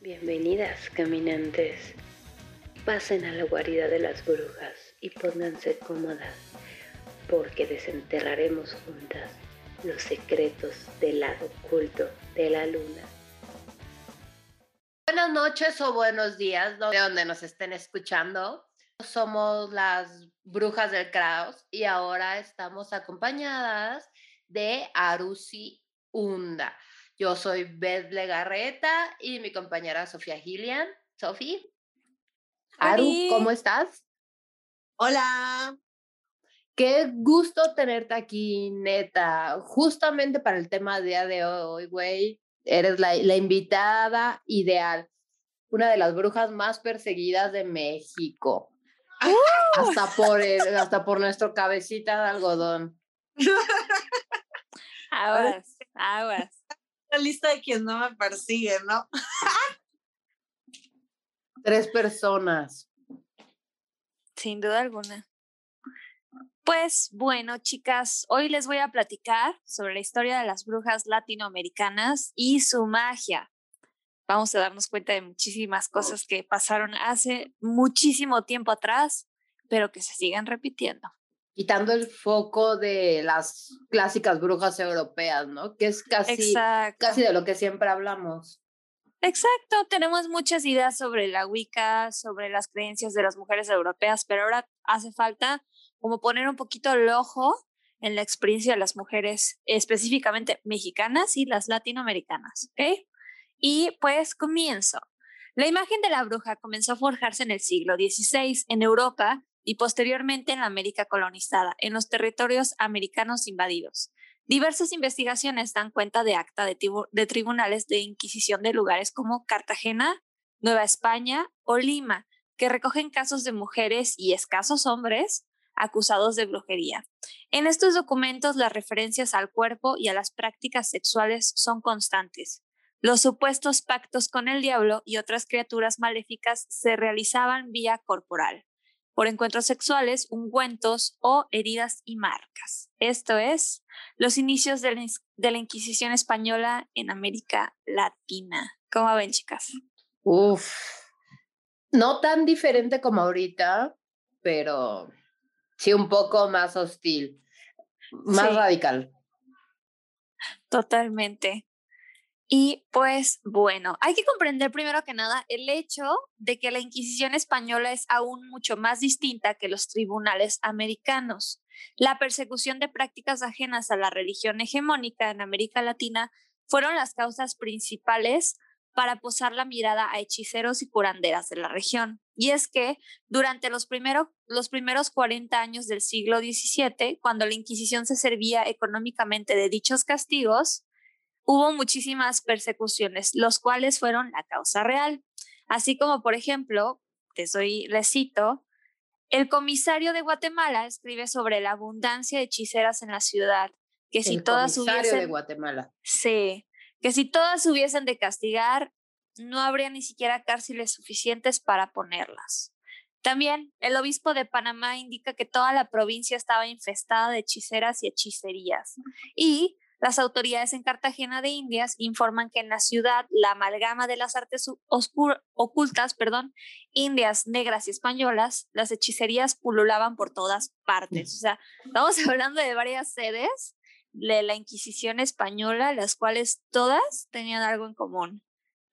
Bienvenidas, caminantes. Pasen a la guarida de las brujas y pónganse cómodas, porque desenterraremos juntas los secretos del lado oculto de la luna. Buenas noches o buenos días, de donde nos estén escuchando. Somos las brujas del caos y ahora estamos acompañadas de Arusi Hunda. Yo soy Beth Legarreta y mi compañera Sofía Gillian. Sofía. Aru, ¿cómo estás? Hola. Qué gusto tenerte aquí, neta. Justamente para el tema día de hoy, güey. Eres la, la invitada ideal. Una de las brujas más perseguidas de México. Hasta por, hasta por nuestro cabecita de algodón. Aguas, aguas. La lista de quien no me persigue, ¿no? Tres personas. Sin duda alguna. Pues bueno, chicas, hoy les voy a platicar sobre la historia de las brujas latinoamericanas y su magia. Vamos a darnos cuenta de muchísimas cosas que pasaron hace muchísimo tiempo atrás, pero que se siguen repitiendo quitando el foco de las clásicas brujas europeas, ¿no? Que es casi, casi de lo que siempre hablamos. Exacto, tenemos muchas ideas sobre la Wicca, sobre las creencias de las mujeres europeas, pero ahora hace falta como poner un poquito el ojo en la experiencia de las mujeres específicamente mexicanas y las latinoamericanas, ¿ok? Y pues comienzo. La imagen de la bruja comenzó a forjarse en el siglo XVI en Europa y posteriormente en la América colonizada, en los territorios americanos invadidos. Diversas investigaciones dan cuenta de acta de, de tribunales de inquisición de lugares como Cartagena, Nueva España o Lima, que recogen casos de mujeres y escasos hombres acusados de brujería. En estos documentos las referencias al cuerpo y a las prácticas sexuales son constantes. Los supuestos pactos con el diablo y otras criaturas maléficas se realizaban vía corporal por encuentros sexuales, ungüentos o heridas y marcas. Esto es los inicios de la, Inquisición española en América Latina. ¿Cómo ven, chicas? Uf, no tan diferente como ahorita, pero sí un poco más hostil, más radical. Totalmente. Y pues bueno, hay que comprender primero que nada el hecho de que la Inquisición española es aún mucho más distinta que los tribunales americanos. La persecución de prácticas ajenas a la religión hegemónica en América Latina fueron las causas principales para posar la mirada a hechiceros y curanderas de la región. Y es que durante los, los primeros 40 años del siglo XVII, cuando la Inquisición se servía económicamente de dichos castigos, hubo muchísimas persecuciones, los cuales fueron la causa real. Así como, por ejemplo, te soy, recito, el comisario de Guatemala escribe sobre la abundancia de hechiceras en la ciudad, que si todas hubiesen... de Guatemala. Sí, que si todas hubiesen de castigar, no habría ni siquiera cárceles suficientes para ponerlas. También el obispo de Panamá indica que toda la provincia estaba infestada de hechiceras y hechicerías. Y las autoridades en Cartagena de Indias informan que en la ciudad la amalgama de las artes ocultas, perdón, indias, negras y españolas, las hechicerías pululaban por todas partes. O sea, estamos hablando de varias sedes de la Inquisición española, las cuales todas tenían algo en común.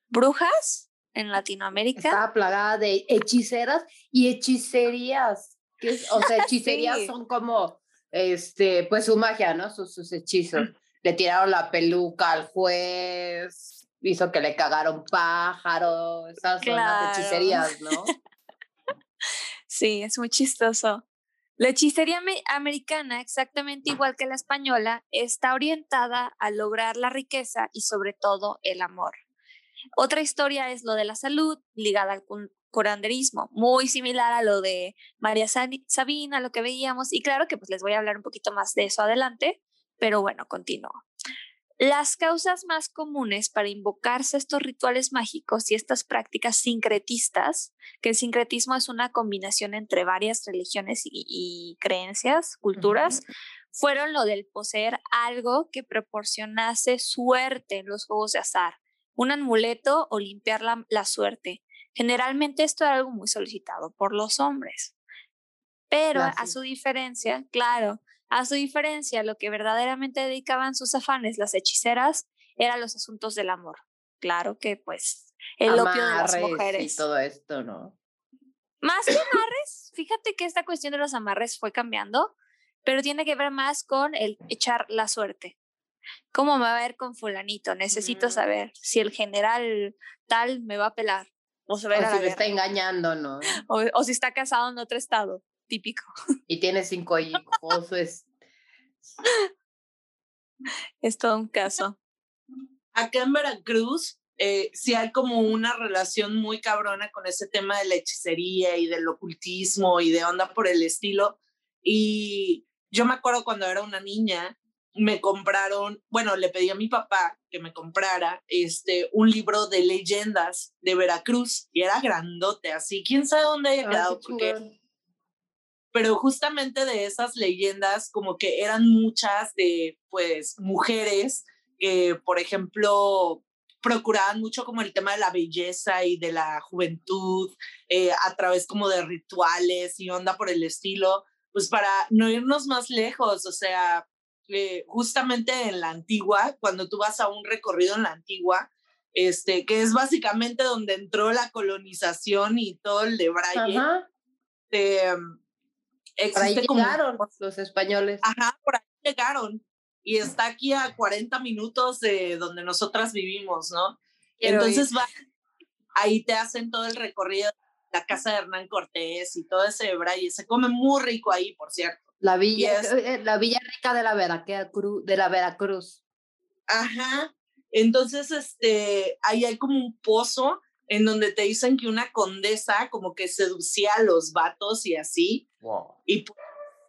Brujas en Latinoamérica. Estaba plagada de hechiceras y hechicerías. Que o sea, hechicerías son como, este, pues su magia, ¿no? Sus, sus hechizos le tiraron la peluca al juez, hizo que le cagaron pájaro, esas son las hechicerías, ¿no? sí, es muy chistoso. La hechicería americana, exactamente igual que la española, está orientada a lograr la riqueza y sobre todo el amor. Otra historia es lo de la salud, ligada al curanderismo, muy similar a lo de María Sabina, lo que veíamos, y claro que pues les voy a hablar un poquito más de eso adelante, pero bueno, continúo. Las causas más comunes para invocarse estos rituales mágicos y estas prácticas sincretistas, que el sincretismo es una combinación entre varias religiones y, creencias, culturas, fueron lo del poseer algo que proporcionase suerte en los juegos de azar, un amuleto o limpiar la, la suerte. Generalmente esto era algo muy solicitado por los hombres. Pero a su diferencia, claro, a su diferencia, lo que verdaderamente dedicaban sus afanes las hechiceras eran los asuntos del amor. Claro que pues el opio de las mujeres. Y todo esto, ¿no? Más que amarres, fíjate que esta cuestión de los amarres fue cambiando, pero tiene que ver más con el echar la suerte. ¿Cómo me va a ver con fulanito? Necesito saber si el general tal me va a pelar. O, se si me está engañando, ¿no? O, si está casado en otro estado, típico. Y tiene cinco hijos, es... es todo un caso. Acá en Veracruz eh, sí hay como una relación muy cabrona con ese tema de la hechicería y del ocultismo y de onda por el estilo. Y yo me acuerdo cuando era una niña, me compraron, bueno, le pedí a mi papá que me comprara este, un libro de leyendas de Veracruz y era grandote, así, quién sabe dónde haya quedado, pero justamente de esas leyendas como que eran muchas de, pues, mujeres que, por ejemplo, procuraban mucho como el tema de la belleza y de la juventud eh, a través como de rituales y onda por el estilo, pues para no irnos más lejos, o sea, eh, justamente en la antigua, cuando tú vas a un recorrido en la antigua, este, que es básicamente donde entró la colonización y todo el de Braille. Por ahí llegaron los españoles. Ajá, por ahí llegaron. Y está aquí a 40 minutos de donde nosotras vivimos, ¿no? Entonces va, ahí te hacen todo el recorrido la casa de Hernán Cortés y todo ese Braille. Se come muy rico ahí, por cierto. La villa, eh, la villa rica de la Veracruz, de la Veracruz. Ajá. Entonces, este, ahí hay como un pozo en donde te dicen que una condesa como que seducía a los vatos y así. Y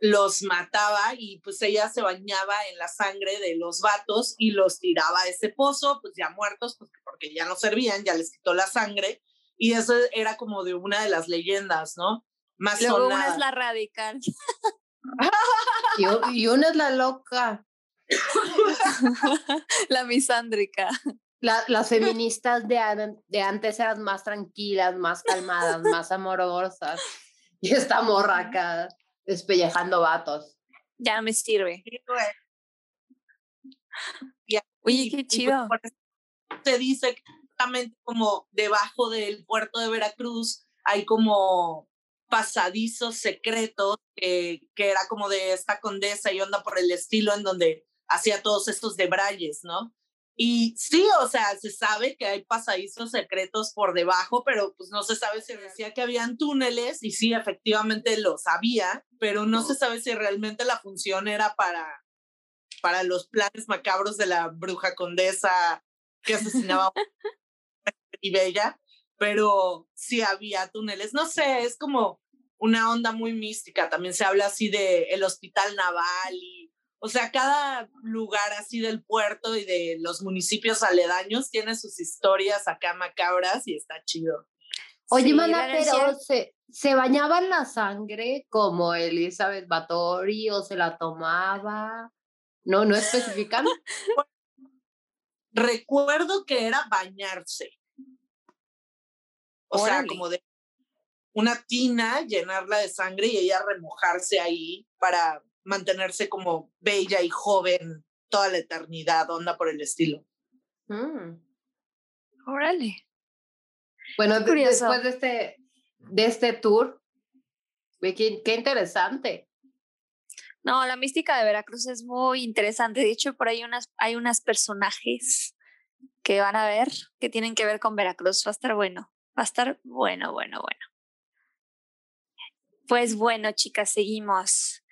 los mataba y pues ella se bañaba en la sangre de los vatos y los tiraba a ese pozo, pues ya muertos, pues porque ya no servían, ya les quitó la sangre. Y eso era como de una de las leyendas, ¿no? Más Luego una es la radical. y, una es la loca. la misándrica. Las feministas de, de antes eran más tranquilas, más calmadas, más amorosas. Y esta morra acá despellejando vatos. Ya me sirve. Oye, qué chido. Se dice que como debajo del puerto de Veracruz hay como pasadizos secretos que, que era como de esta condesa y onda por el estilo en donde hacía todos estos debrayes, ¿no? Y sí, o sea, se sabe que hay pasadizos secretos por debajo, pero pues no se sabe si decía que habían túneles y sí, efectivamente los había, pero no se sabe si realmente la función era para, para los planes macabros de la bruja condesa que asesinaba y Bella, pero sí había túneles. No sé, es como una onda muy mística. También se habla así de el hospital naval y, o sea, cada lugar así del puerto y de los municipios aledaños tiene sus historias acá macabras y está chido. Oye, mana, pero se, se bañaba en la sangre como Elizabeth Batory o se la tomaba. No, no especifican. Recuerdo que era bañarse. O sea, como de una tina, llenarla de sangre y ella remojarse ahí para mantenerse como bella y joven toda la eternidad, onda por el estilo. Mm. Órale. Bueno, después de este, de este tour, qué, qué interesante. No, la mística de Veracruz es muy interesante. De hecho, por ahí unas, hay unas personajes que van a ver que tienen que ver con Veracruz. Va a estar bueno. Va a estar bueno, bueno, bueno. Pues bueno, chicas, seguimos.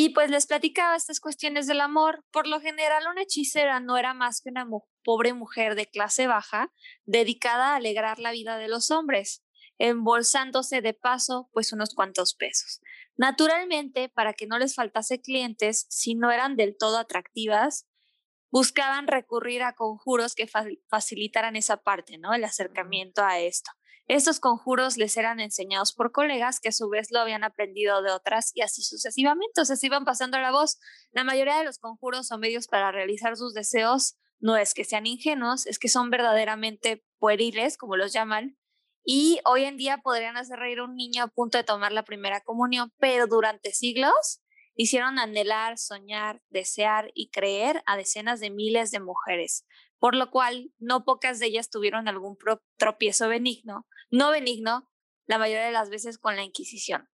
Y pues les platicaba estas cuestiones del amor. Por lo general, una hechicera no era más que una pobre mujer de clase baja dedicada a alegrar la vida de los hombres, embolsándose de paso pues unos cuantos pesos. Naturalmente, para que no les faltase clientes, si no eran del todo atractivas, buscaban recurrir a conjuros que facilitaran esa parte, ¿no? El acercamiento a esto. Estos conjuros les eran enseñados por colegas que a su vez lo habían aprendido de otras y así sucesivamente, o sea, se iban pasando la voz. La mayoría de los conjuros o medios para realizar sus deseos no es que sean ingenuos, es que son verdaderamente pueriles, como los llaman, y hoy en día podrían hacer reír a un niño a punto de tomar la primera comunión, pero durante siglos hicieron anhelar, soñar, desear y creer a decenas de miles de mujeres, por lo cual no pocas de ellas tuvieron algún tropiezo benigno, no benigno, la mayoría de las veces con la Inquisición.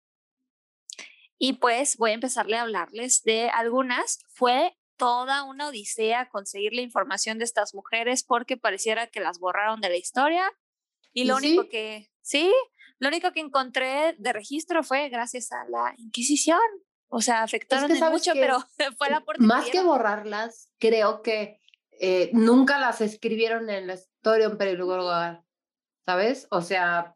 Y pues voy a empezarle a hablarles de algunas. Fue toda una odisea conseguir la información de estas mujeres porque pareciera que las borraron de la historia. Y lo único que, sí, lo único que encontré de registro fue gracias a la Inquisición. O sea, afectaron mucho, pero fue la Más que borrarlas, creo que eh, nunca las escribieron en la historia en periódico, ¿sabes? O sea,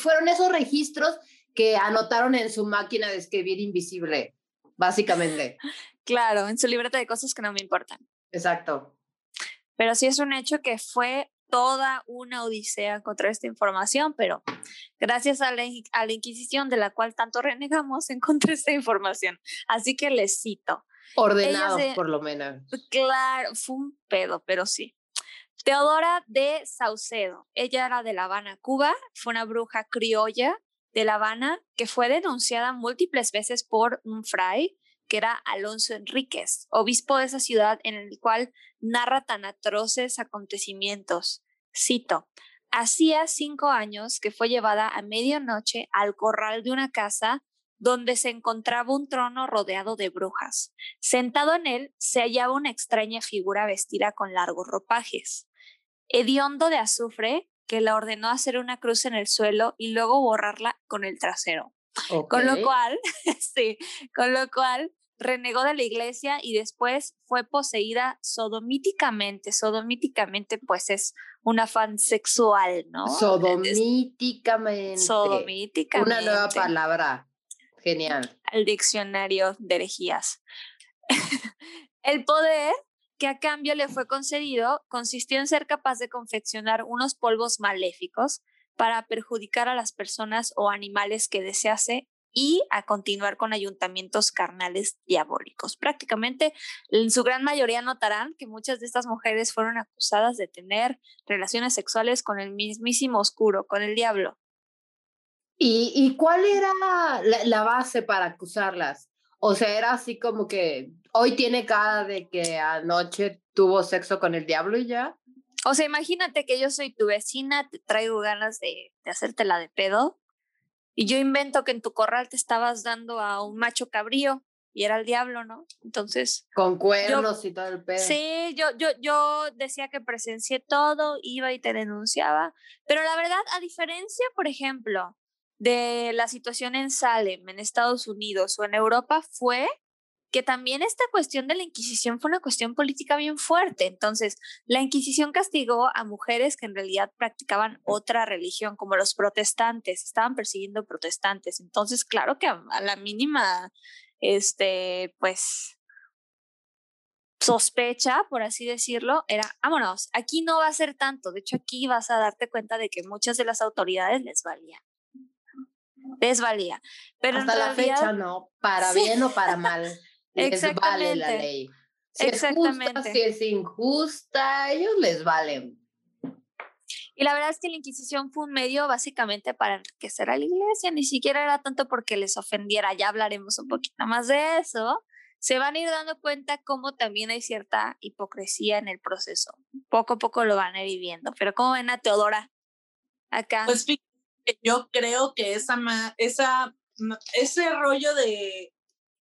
fueron esos registros que anotaron en su máquina de escribir invisible, básicamente. Claro, en su libreta de cosas que no me importan. Exacto. Pero sí es un hecho que fue toda una odisea encontrar esta información, pero gracias a la, a la Inquisición, de la cual tanto renegamos, encontré esta información. Así que les cito. Ordenado, por lo menos. Claro, fue un pedo, pero sí. Teodora de Saucedo. Ella era de La Habana, Cuba. Fue una bruja criolla de La Habana que fue denunciada múltiples veces por un fray que era Alonso Enríquez, obispo de esa ciudad en el cual narra tan atroces acontecimientos. Cito, hacía cinco años que fue llevada a medianoche al corral de una casa donde se encontraba un trono rodeado de brujas. Sentado en él se hallaba una extraña figura vestida con largos ropajes. Hediondo de azufre que le ordenó hacer una cruz en el suelo y luego borrarla con el trasero. Con lo cual, sí, con lo cual renegó de la iglesia y después fue poseída sodomíticamente. Sodomíticamente, pues es un afán sexual, ¿no? Sodomíticamente. Sodomíticamente. Una nueva palabra. Genial. Al diccionario de herejías. El poder que a cambio le fue concedido consistió en ser capaz de confeccionar unos polvos maléficos para perjudicar a las personas o animales que desease y a continuar con ayuntamientos carnales diabólicos. Prácticamente, en su gran mayoría notarán que muchas de estas mujeres fueron acusadas de tener relaciones sexuales con el mismísimo oscuro, con el diablo. ¿Y, y cuál era la, la, base para acusarlas? O sea, era así como que hoy tiene cara de que anoche tuvo sexo con el diablo y ya. O sea, imagínate que yo soy tu vecina, te traigo ganas de, de hacértela de pedo y yo invento que en tu corral te estabas dando a un macho cabrío y era el diablo, ¿no? Entonces. Con cuernos y todo el pedo. Sí, yo, yo, yo decía que presencié todo, iba y te denunciaba. Pero la verdad, a diferencia, por ejemplo, de la situación en Salem, en Estados Unidos o en Europa, fue que también esta cuestión de la Inquisición fue una cuestión política bien fuerte. Entonces, la Inquisición castigó a mujeres que en realidad practicaban otra religión, como los protestantes, estaban persiguiendo protestantes. Entonces, claro que a, la mínima, este, pues, sospecha, por así decirlo, era, vámonos, aquí no va a ser tanto. De hecho, aquí vas a darte cuenta de que muchas de las autoridades les valía. Les valía. Pero Hasta la fecha no, para bien o para mal. les vale la ley. Si Exactamente. es justa, si es injusta, ellos les valen. Y la verdad es que la Inquisición fue un medio básicamente para enriquecer a la iglesia, ni siquiera era tanto porque les ofendiera, ya hablaremos un poquito más de eso. Se van a ir dando cuenta cómo también hay cierta hipocresía en el proceso. Poco a poco lo van a ir viendo. Pero ¿cómo ven a Teodora acá? Pues yo creo que esa, esa, ese rollo de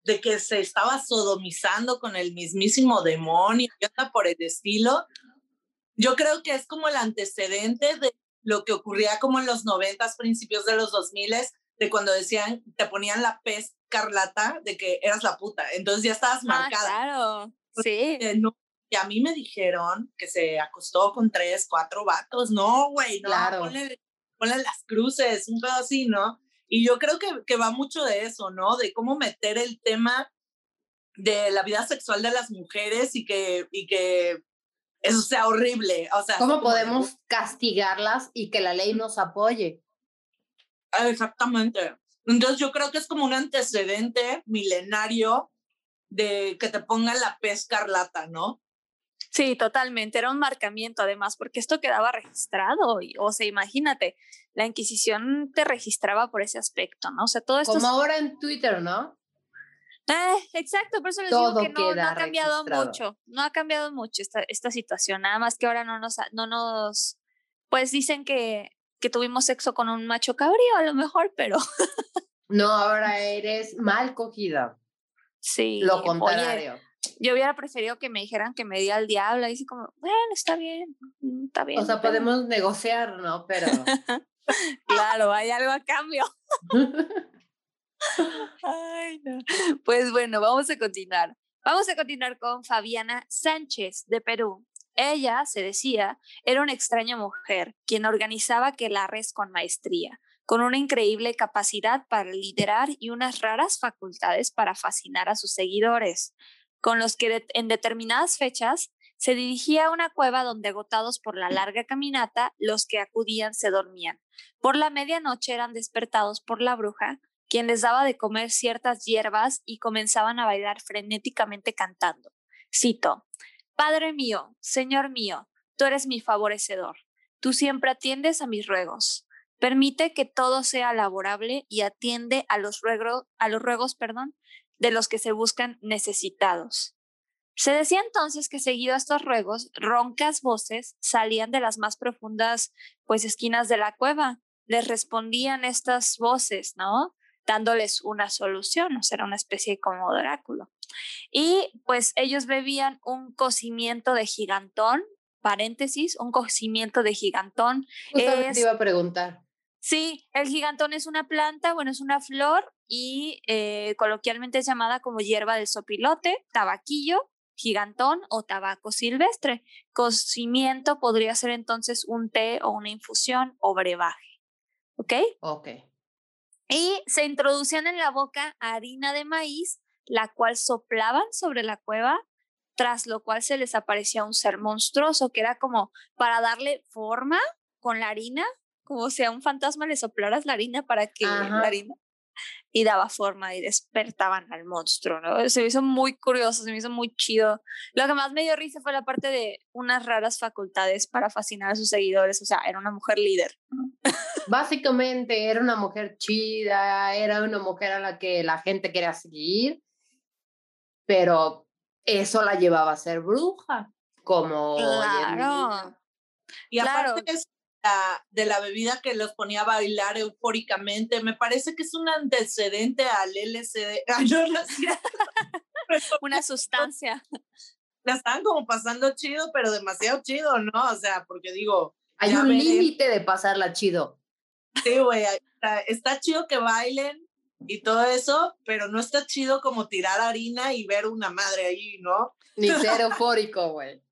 de que se estaba sodomizando con el mismísimo demonio por el estilo. Yo creo que es como el antecedente de lo que ocurría como en los noventas, principios de los dos miles, de cuando decían, te ponían la pez carlata de que eras la puta, entonces ya estabas ah, marcada. Claro, sí. y a mí me dijeron que se acostó con tres, cuatro vatos. No, güey, no, claro. ponle, ponle, las cruces, un pedo así, ¿no? Y yo creo que, que va mucho de eso, ¿no? De cómo meter el tema de la vida sexual de las mujeres y que, y que eso sea horrible. O sea, ¿Cómo podemos castigarlas y que la ley nos apoye? Exactamente. Entonces yo creo que es como un antecedente milenario de que te pongan la pez carlata, ¿no? Sí, totalmente. Era un marcamiento, además, porque esto quedaba registrado. o sea, imagínate, la Inquisición te registraba por ese aspecto, ¿no? O sea, todo esto. Como ahora en Twitter, ¿no? Eh, exacto, por eso les digo que no, no, ha cambiado mucho, no ha cambiado mucho esta, esta situación, nada más que ahora no nos, no nos, pues dicen que, que tuvimos sexo con un macho cabrío a lo mejor, pero... no, ahora eres mal cogida. Sí. Lo contrario. Yo hubiera preferido que me dijeran que me di al diablo y así como, bueno, está bien, mm, está bien. O sea, podemos negociar, ¿no? Pero... claro, hay algo a cambio. Ay, no. Pues bueno, vamos a continuar. Vamos a continuar con Fabiana Sánchez de Perú. Ella, se decía, era una extraña mujer, quien organizaba que la res con maestría, con una increíble capacidad para liderar y unas raras facultades para fascinar a sus seguidores, con los que en determinadas fechas se dirigía a una cueva donde agotados por la larga caminata, los que acudían se dormían. Por la medianoche eran despertados por la bruja, quien les daba de comer ciertas hierbas y comenzaban a bailar frenéticamente cantando. Cito, Padre mío, Señor mío, tú eres mi favorecedor. Tú siempre atiendes a mis ruegos. Permite que todo sea laborable y atiende a los, ruegos, a los ruegos perdón, de los que se buscan necesitados. Se decía entonces que seguido a estos ruegos, roncas voces salían de las más profundas pues esquinas de la cueva. Les respondían estas voces, ¿no? dándoles una solución, o sea, era una especie como de oráculo. Y pues ellos bebían un cocimiento de gigantón, paréntesis, un cocimiento de gigantón. Justamente te iba a preguntar. Sí, el gigantón es una planta, bueno, es una flor y eh, coloquialmente es llamada como hierba del sopilote, tabaquillo, gigantón o tabaco silvestre. Cocimiento podría ser entonces un té o una infusión o brebaje. ¿Ok? Ok y se introducían en la boca harina de maíz, la cual soplaban sobre la cueva, tras lo cual se les aparecía un ser monstruoso, que era como para darle forma con la harina, como si a un fantasma le soplaras la harina para que la harina y daba forma y despertaban al monstruo, ¿no? Se me hizo muy curioso, se me hizo muy chido. Lo que más me dio risa fue la parte de unas raras facultades para fascinar a sus seguidores, o sea, era una mujer líder. Básicamente era una mujer chida, era una mujer a la que la gente quería seguir, pero eso la llevaba a ser bruja, como claro. Y aparte claro de la bebida que los ponía a bailar eufóricamente. Me parece que es un antecedente al LSD. Una sustancia. La están como pasando chido, pero demasiado chido, ¿no? O sea, porque digo. Hay un límite de pasarla chido. Sí, güey. Está, chido que bailen y todo eso, pero no está chido como tirar harina y ver una madre ahí, ¿no? Ni ser eufórico, güey.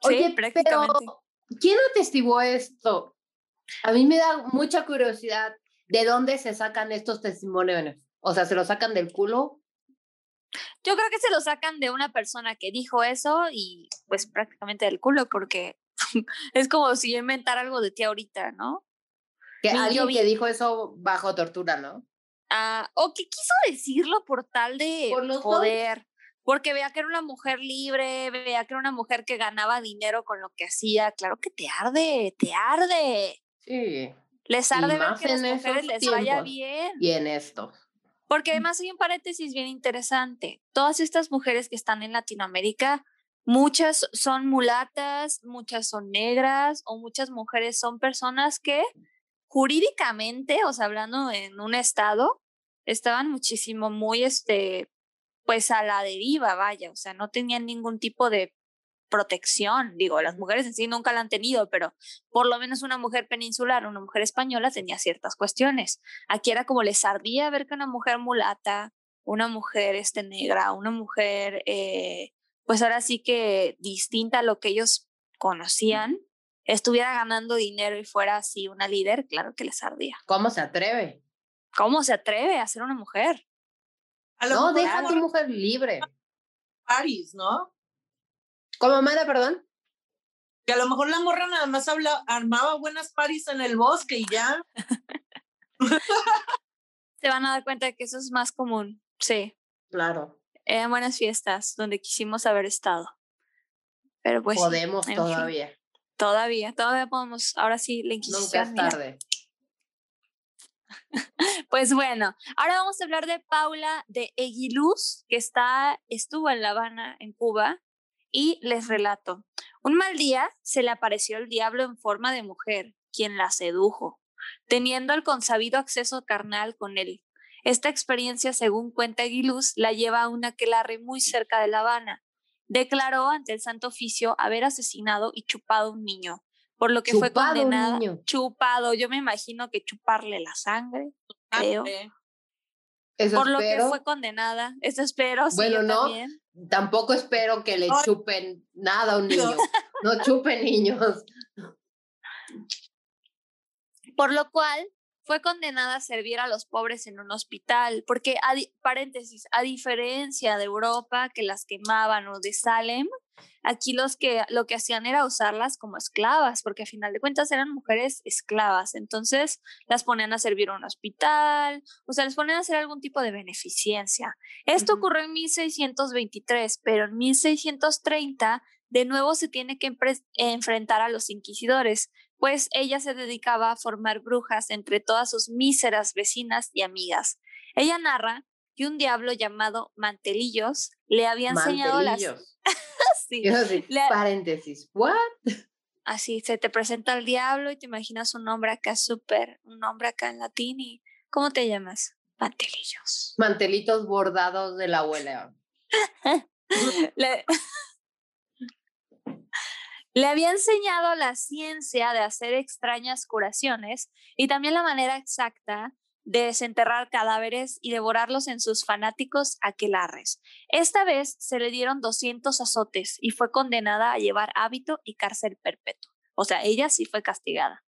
Oye, prácticamente. Pero, ¿quién atestiguó esto? A mí me da mucha curiosidad de dónde se sacan estos testimonios. O sea, ¿se los sacan del culo? Yo creo que se lo sacan de una persona que dijo eso y pues prácticamente del culo, porque es como si yo inventara algo de ti ahorita, ¿no? Que alguien que dijo eso bajo tortura, ¿no? Ah, o que quiso decirlo por tal de poder porque veía que era una mujer libre, veía que era una mujer que ganaba dinero con lo que hacía. Claro que te arde, te arde. Sí. Les arde ver que las mujeres les vaya bien. Y en esto. Porque además hay un paréntesis bien interesante. Todas estas mujeres que están en Latinoamérica, muchas son mulatas, muchas son negras o muchas mujeres son personas que jurídicamente, o sea, hablando en un estado, estaban muchísimo muy, este, pues a la deriva, vaya, o sea, no tenían ningún tipo de protección. Digo, las mujeres en sí nunca la han tenido, pero por lo menos una mujer peninsular, una mujer española tenía ciertas cuestiones. Aquí era como les ardía ver que una mujer mulata, una mujer este, negra, una mujer, eh, pues ahora sí que distinta a lo que ellos conocían, estuviera ganando dinero y fuera así una líder, claro que les ardía. ¿Cómo se atreve? ¿Cómo se atreve a ser una mujer? No, deja a tu mujer libre. París, ¿no? ¿Cómo, Mara, perdón? Que a lo mejor la morra nada más habla, armaba buenas paris en el bosque y ya. Se van a dar cuenta de que eso es más común, sí. Claro. eran buenas fiestas donde quisimos haber estado. Pero pues. Podemos todavía. Todavía, todavía podemos. Ahora sí, la Inquisición. Nunca es tarde. Pues bueno, ahora vamos a hablar de Paula de Eguiluz, que está, estuvo en La Habana, en Cuba, y les relato. Un mal día se le apareció el diablo en forma de mujer, quien la sedujo, teniendo el consabido acceso carnal con él. Esta experiencia, según cuenta Eguiluz, la lleva a una aquelarre muy cerca de La Habana. Declaró ante el Santo Oficio haber asesinado y chupado a un niño, por lo que fue condenada. Chupado, yo me imagino que chuparle la sangre, creo. por lo que fue condenada. Eso espero. Bueno, no. Tampoco espero que le chupen nada a un niño. no chupen niños. Por lo cual fue condenada a servir a los pobres en un hospital, porque, a paréntesis, a diferencia de Europa, que las quemaban o de Salem, aquí los que lo que hacían era usarlas como esclavas, porque a final de cuentas eran mujeres esclavas, entonces las ponían a servir a un hospital, o sea, les ponían a hacer algún tipo de beneficencia. Esto ocurrió en 1623, pero en 1630 de nuevo se tiene que enfrentar a los inquisidores, pues ella se dedicaba a formar brujas entre todas sus míseras vecinas y amigas. Ella narra que un diablo llamado Mantelillos le había enseñado las... sí, paréntesis, ¿what? Así, se te presenta el diablo y te imaginas un nombre acá súper, un nombre acá en latín y... ¿Cómo te llamas? Mantelillos. Mantelitos bordados de la abuela. le... Le había enseñado la ciencia de hacer extrañas curaciones y también la manera exacta de desenterrar cadáveres y devorarlos en sus fanáticos aquelarres. Esta vez se le dieron 200 azotes y fue condenada a llevar hábito y cárcel perpetuo. O sea, ella sí fue castigada.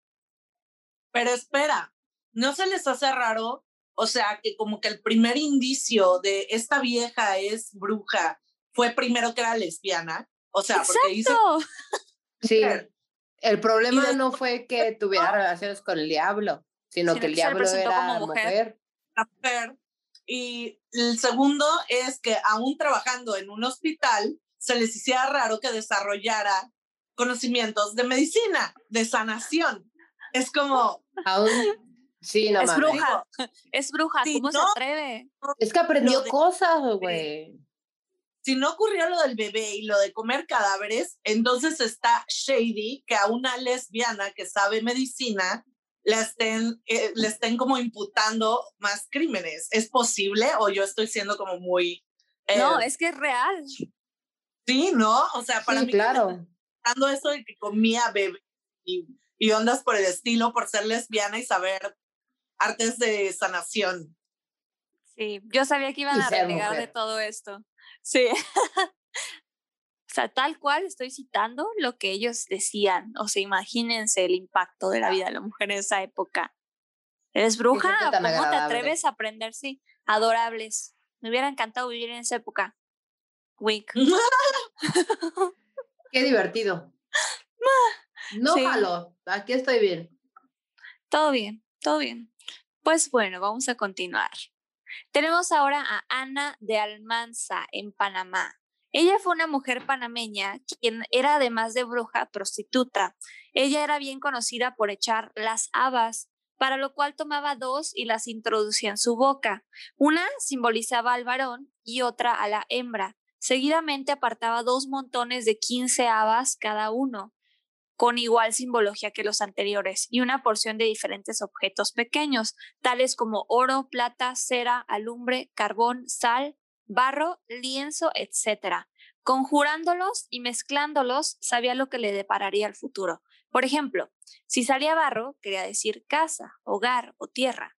Pero espera, ¿no se les hace raro? O sea, que como que el primer indicio de esta vieja es bruja fue primero que era lesbiana. O sea, porque dice Sí, el problema no fue que tuviera relaciones con el diablo, sino, que el diablo era mujer. mujer. Y el segundo es que aún trabajando en un hospital, se les hiciera raro que desarrollara conocimientos de medicina, de sanación. Es como... Aún... Sí, no es bruja, es bruja, ¿cómo se atreve? Es que aprendió cosas, güey si no ocurrió lo del bebé y lo de comer cadáveres, entonces está shady que a una lesbiana que sabe medicina le estén, eh, le estén como imputando más crímenes. ¿Es posible o yo estoy siendo como muy... no, eh, es que es real. Sí, ¿no? O sea, para mí... claro. Dando eso de que comía bebé y, y ondas por el estilo, por ser lesbiana y saber artes de sanación. Sí, yo sabía que iban a renegar de todo esto. Sí. o sea, tal cual estoy citando lo que ellos decían. O sea, imagínense el impacto de la vida de la mujer en esa época. ¿Eres bruja? ¿Cómo te atreves a aprender? Sí, adorables. Me hubiera encantado vivir en esa época. Wink. Qué divertido. No sí. aquí estoy bien. Todo bien, todo bien. Pues bueno, vamos a continuar. Tenemos ahora a Ana de Almanza en Panamá. Ella fue una mujer panameña quien era además de bruja prostituta. Ella era bien conocida por echar las habas, para lo cual tomaba dos y las introducía en su boca. Una simbolizaba al varón y otra a la hembra. Seguidamente apartaba dos montones de 15 habas cada uno con igual simbología que los anteriores y una porción de diferentes objetos pequeños, tales como oro, plata, cera, alumbre, carbón, sal, barro, lienzo, etc. Conjurándolos y mezclándolos, sabía lo que le depararía al futuro. Por ejemplo, si salía barro, quería decir casa, hogar o tierra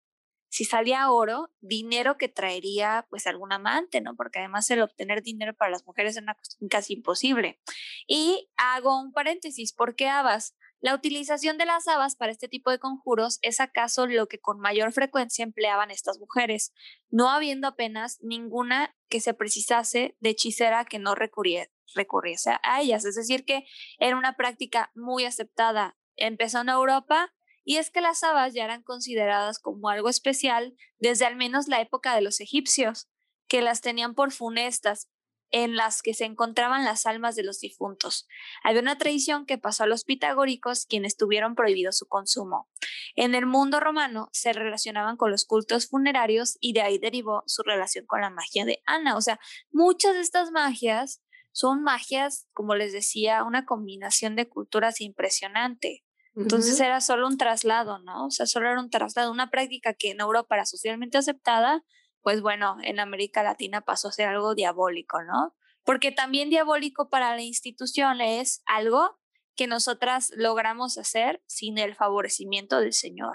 si salía oro, dinero que traería pues algún amante, ¿no? Porque además el obtener dinero para las mujeres es una cuestión casi imposible. Y hago un paréntesis, ¿por qué habas? La utilización de las habas para este tipo de conjuros es acaso lo que con mayor frecuencia empleaban estas mujeres, no habiendo apenas ninguna que se precisase de hechicera que no recurriese a ellas. Es decir, que era una práctica muy aceptada. Empezó en Europa, y es que las habas ya eran consideradas como algo especial desde al menos la época de los egipcios, que las tenían por funestas, en las que se encontraban las almas de los difuntos. Había una tradición que pasó a los pitagóricos, quienes tuvieron prohibido su consumo. En el mundo romano se relacionaban con los cultos funerarios y de ahí derivó su relación con la magia de Ana. O sea, muchas de estas magias son magias, como les decía, una combinación de culturas impresionante. Entonces era solo un traslado, ¿no? O sea, solo era un traslado, una práctica que en Europa era socialmente aceptada, pues bueno, en América Latina pasó a ser algo diabólico, ¿no? Porque también diabólico para la institución es algo que nosotras logramos hacer sin el favorecimiento del Señor,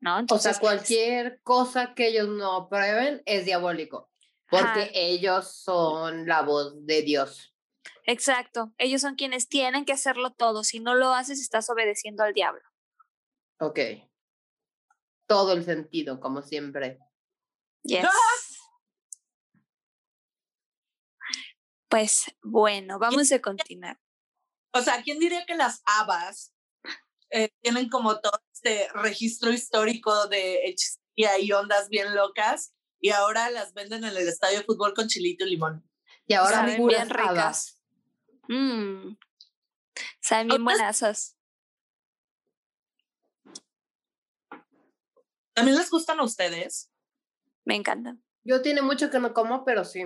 ¿no? Entonces, o sea, cualquier cosa que ellos no aprueben es diabólico, porque ellos son la voz de Dios. Exacto, ellos son quienes tienen que hacerlo todo, si no lo haces estás obedeciendo al diablo. Ok. Todo el sentido, como siempre. Yes. Pues bueno, vamos a continuar. O sea, ¿quién diría que las habas eh, tienen como todo este registro histórico de hechicería y ondas bien locas y ahora las venden en el estadio de fútbol con chilito y limón? Y ahora bien ricas. Mmm. Saben bien buenasas. ¿También les gustan a ustedes? Me encanta. Yo tiene mucho que no como, pero sí.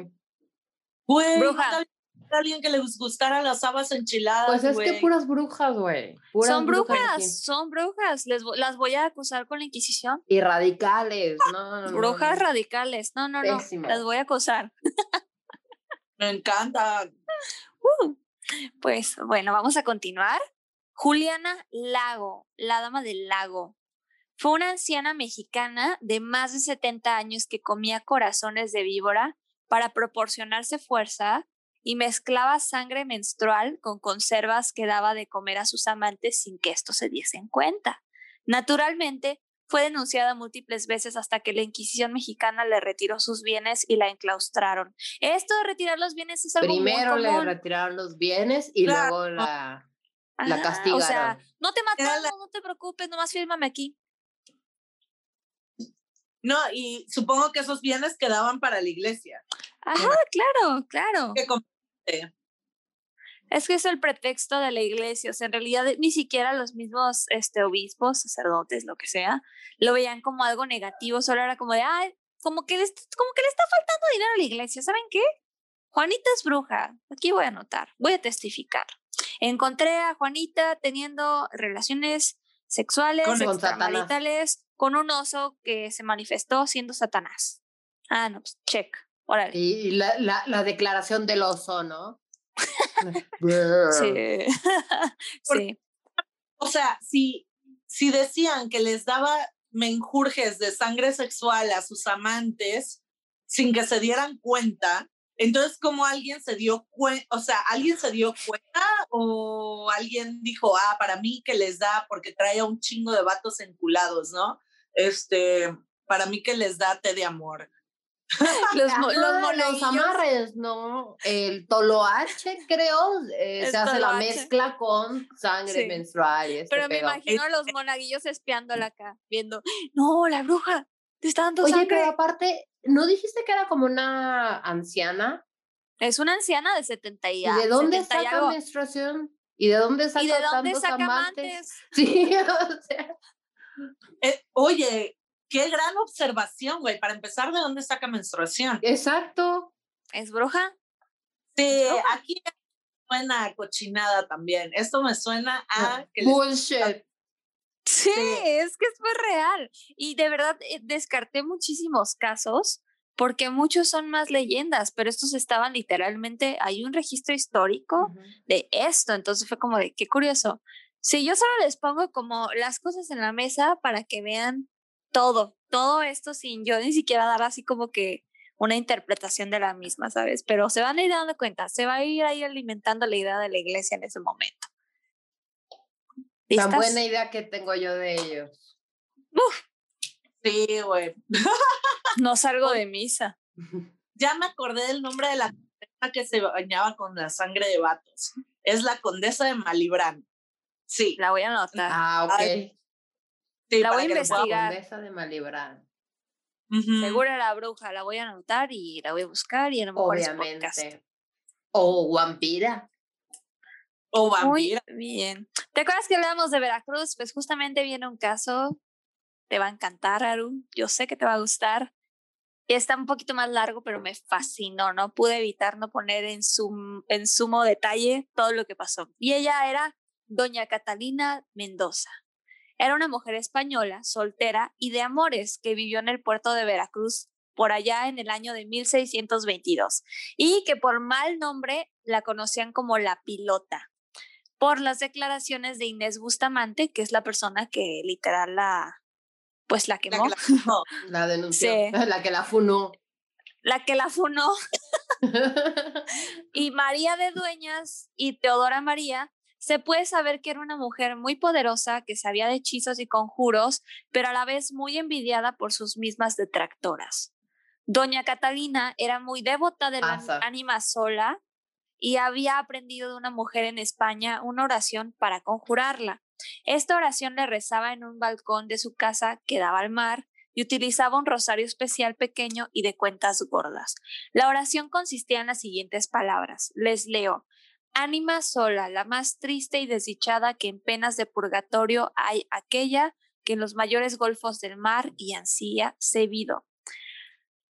Güey, bruja. alguien que les gustara las habas enchiladas. Pues es que puras brujas, güey. Son brujas, son brujas. Les, las voy a acusar con la Inquisición. Y radicales, no, Brujas radicales, no, no, no. Las voy a acusar. Me encanta. Uh, pues bueno, vamos a continuar. Juliana Lago, la dama del lago. Fue una anciana mexicana de más de 70 años que comía corazones de víbora para proporcionarse fuerza y mezclaba sangre menstrual con conservas que daba de comer a sus amantes sin que esto se diesen cuenta. Naturalmente, fue denunciada múltiples veces hasta que la Inquisición mexicana le retiró sus bienes y la enclaustraron. Esto de retirar los bienes es algo Primero muy común. le retiraron los bienes y luego la, la castigaron. O sea, no te matamos, no te preocupes, nomás fírmame aquí. No, y supongo que esos bienes quedaban para la iglesia. Ajá, claro, claro. Es que es el pretexto de la iglesia, o sea, en realidad ni siquiera los mismos este, obispos, sacerdotes, lo que sea, lo veían como algo negativo, solo era como de, ay, como que, como que le está faltando dinero a la iglesia, ¿saben qué? Juanita es bruja, aquí voy a anotar, voy a testificar. Encontré a Juanita teniendo relaciones sexuales, extramaritales, con un oso que se manifestó siendo Satanás. Ah, no, pues check. Órale. Y la, la, la declaración del oso, ¿no? Sí. sí. O sea, si, si decían que les daba menjurjes de sangre sexual a sus amantes sin que se dieran cuenta, entonces, ¿cómo alguien se dio cuenta? O sea, ¿alguien se dio cuenta o alguien dijo, ah, para mí que les da porque trae a un chingo de vatos enculados, ¿no? Este, para mí que les da té de amor. los, los, los, amarres, ¿no? El toloache, creo, eh, se hace la mezcla con sangre menstrual. Este pero me imagino a los monaguillos espiándola acá, viendo, no, la bruja, te está dando Oye, pero aparte, ¿no dijiste que era como una anciana? Es una anciana de 70 y, ¿Y de dónde saca menstruación? ¿Y de dónde saca, ¿Y de dónde saca amantes? Sí, o sea. Eh, oye, qué gran observación, güey. Para empezar, ¿de dónde saca menstruación? Exacto. ¿Es bruja? Sí, aquí suena cochinada también. Esto me suena a... Bullshit. Sí, es que es muy real. Y de verdad eh, descarté muchísimos casos porque muchos son más leyendas, pero estos estaban literalmente, hay un registro histórico de esto, entonces fue como de, qué curioso. Si yo solo les pongo como las cosas en la mesa para que vean todo, todo esto sin yo ni siquiera dar así como que una interpretación de la misma, ¿sabes? Pero se van a ir dando cuenta, se va a ir ahí alimentando la idea de la iglesia en ese momento. Tan buena idea que tengo yo de ellos. Sí, güey. no salgo de misa. Ya me acordé del nombre de la que se bañaba con la sangre de vatos. Es la condesa de Malibrán. Sí. La voy a anotar. Ah, ok. La voy a investigar. de Malibrán. Segura la bruja, la voy a anotar y la voy a buscar y a lo mejor Obviamente. O vampira. O vampira. Muy bien. ¿Te acuerdas que hablamos de Veracruz? Pues justamente viene un caso, te va a encantar, Aru. Yo sé que te va a gustar. Está un poquito más largo, pero me fascinó. No pude evitar no poner en, en sumo detalle todo lo que pasó. Y ella era doña Catalina Mendoza. Era una mujer española, soltera y de amores, que vivió en el puerto de Veracruz por allá en el año de 1622 y que por mal nombre la conocían como la pilota por las declaraciones de Inés Bustamante, que es la persona que literal la, pues la quemó. La, denunció, la que la funó. La que la funó. y María de Dueñas y Teodora María se puede saber que era una mujer muy poderosa, que sabía de hechizos y conjuros, pero a la vez muy envidiada por sus mismas detractoras. Doña Catalina era muy devota de la ánima sola y había aprendido de una mujer en España una oración para conjurarla. Esta oración le rezaba en un balcón de su casa que daba al mar y utilizaba un rosario especial pequeño y de cuentas gordas. La oración consistía en las siguientes palabras. Les leo. Ánima sola, la más triste y desdichada que en penas de purgatorio hay aquella que en los mayores golfos del mar y ansía se vido.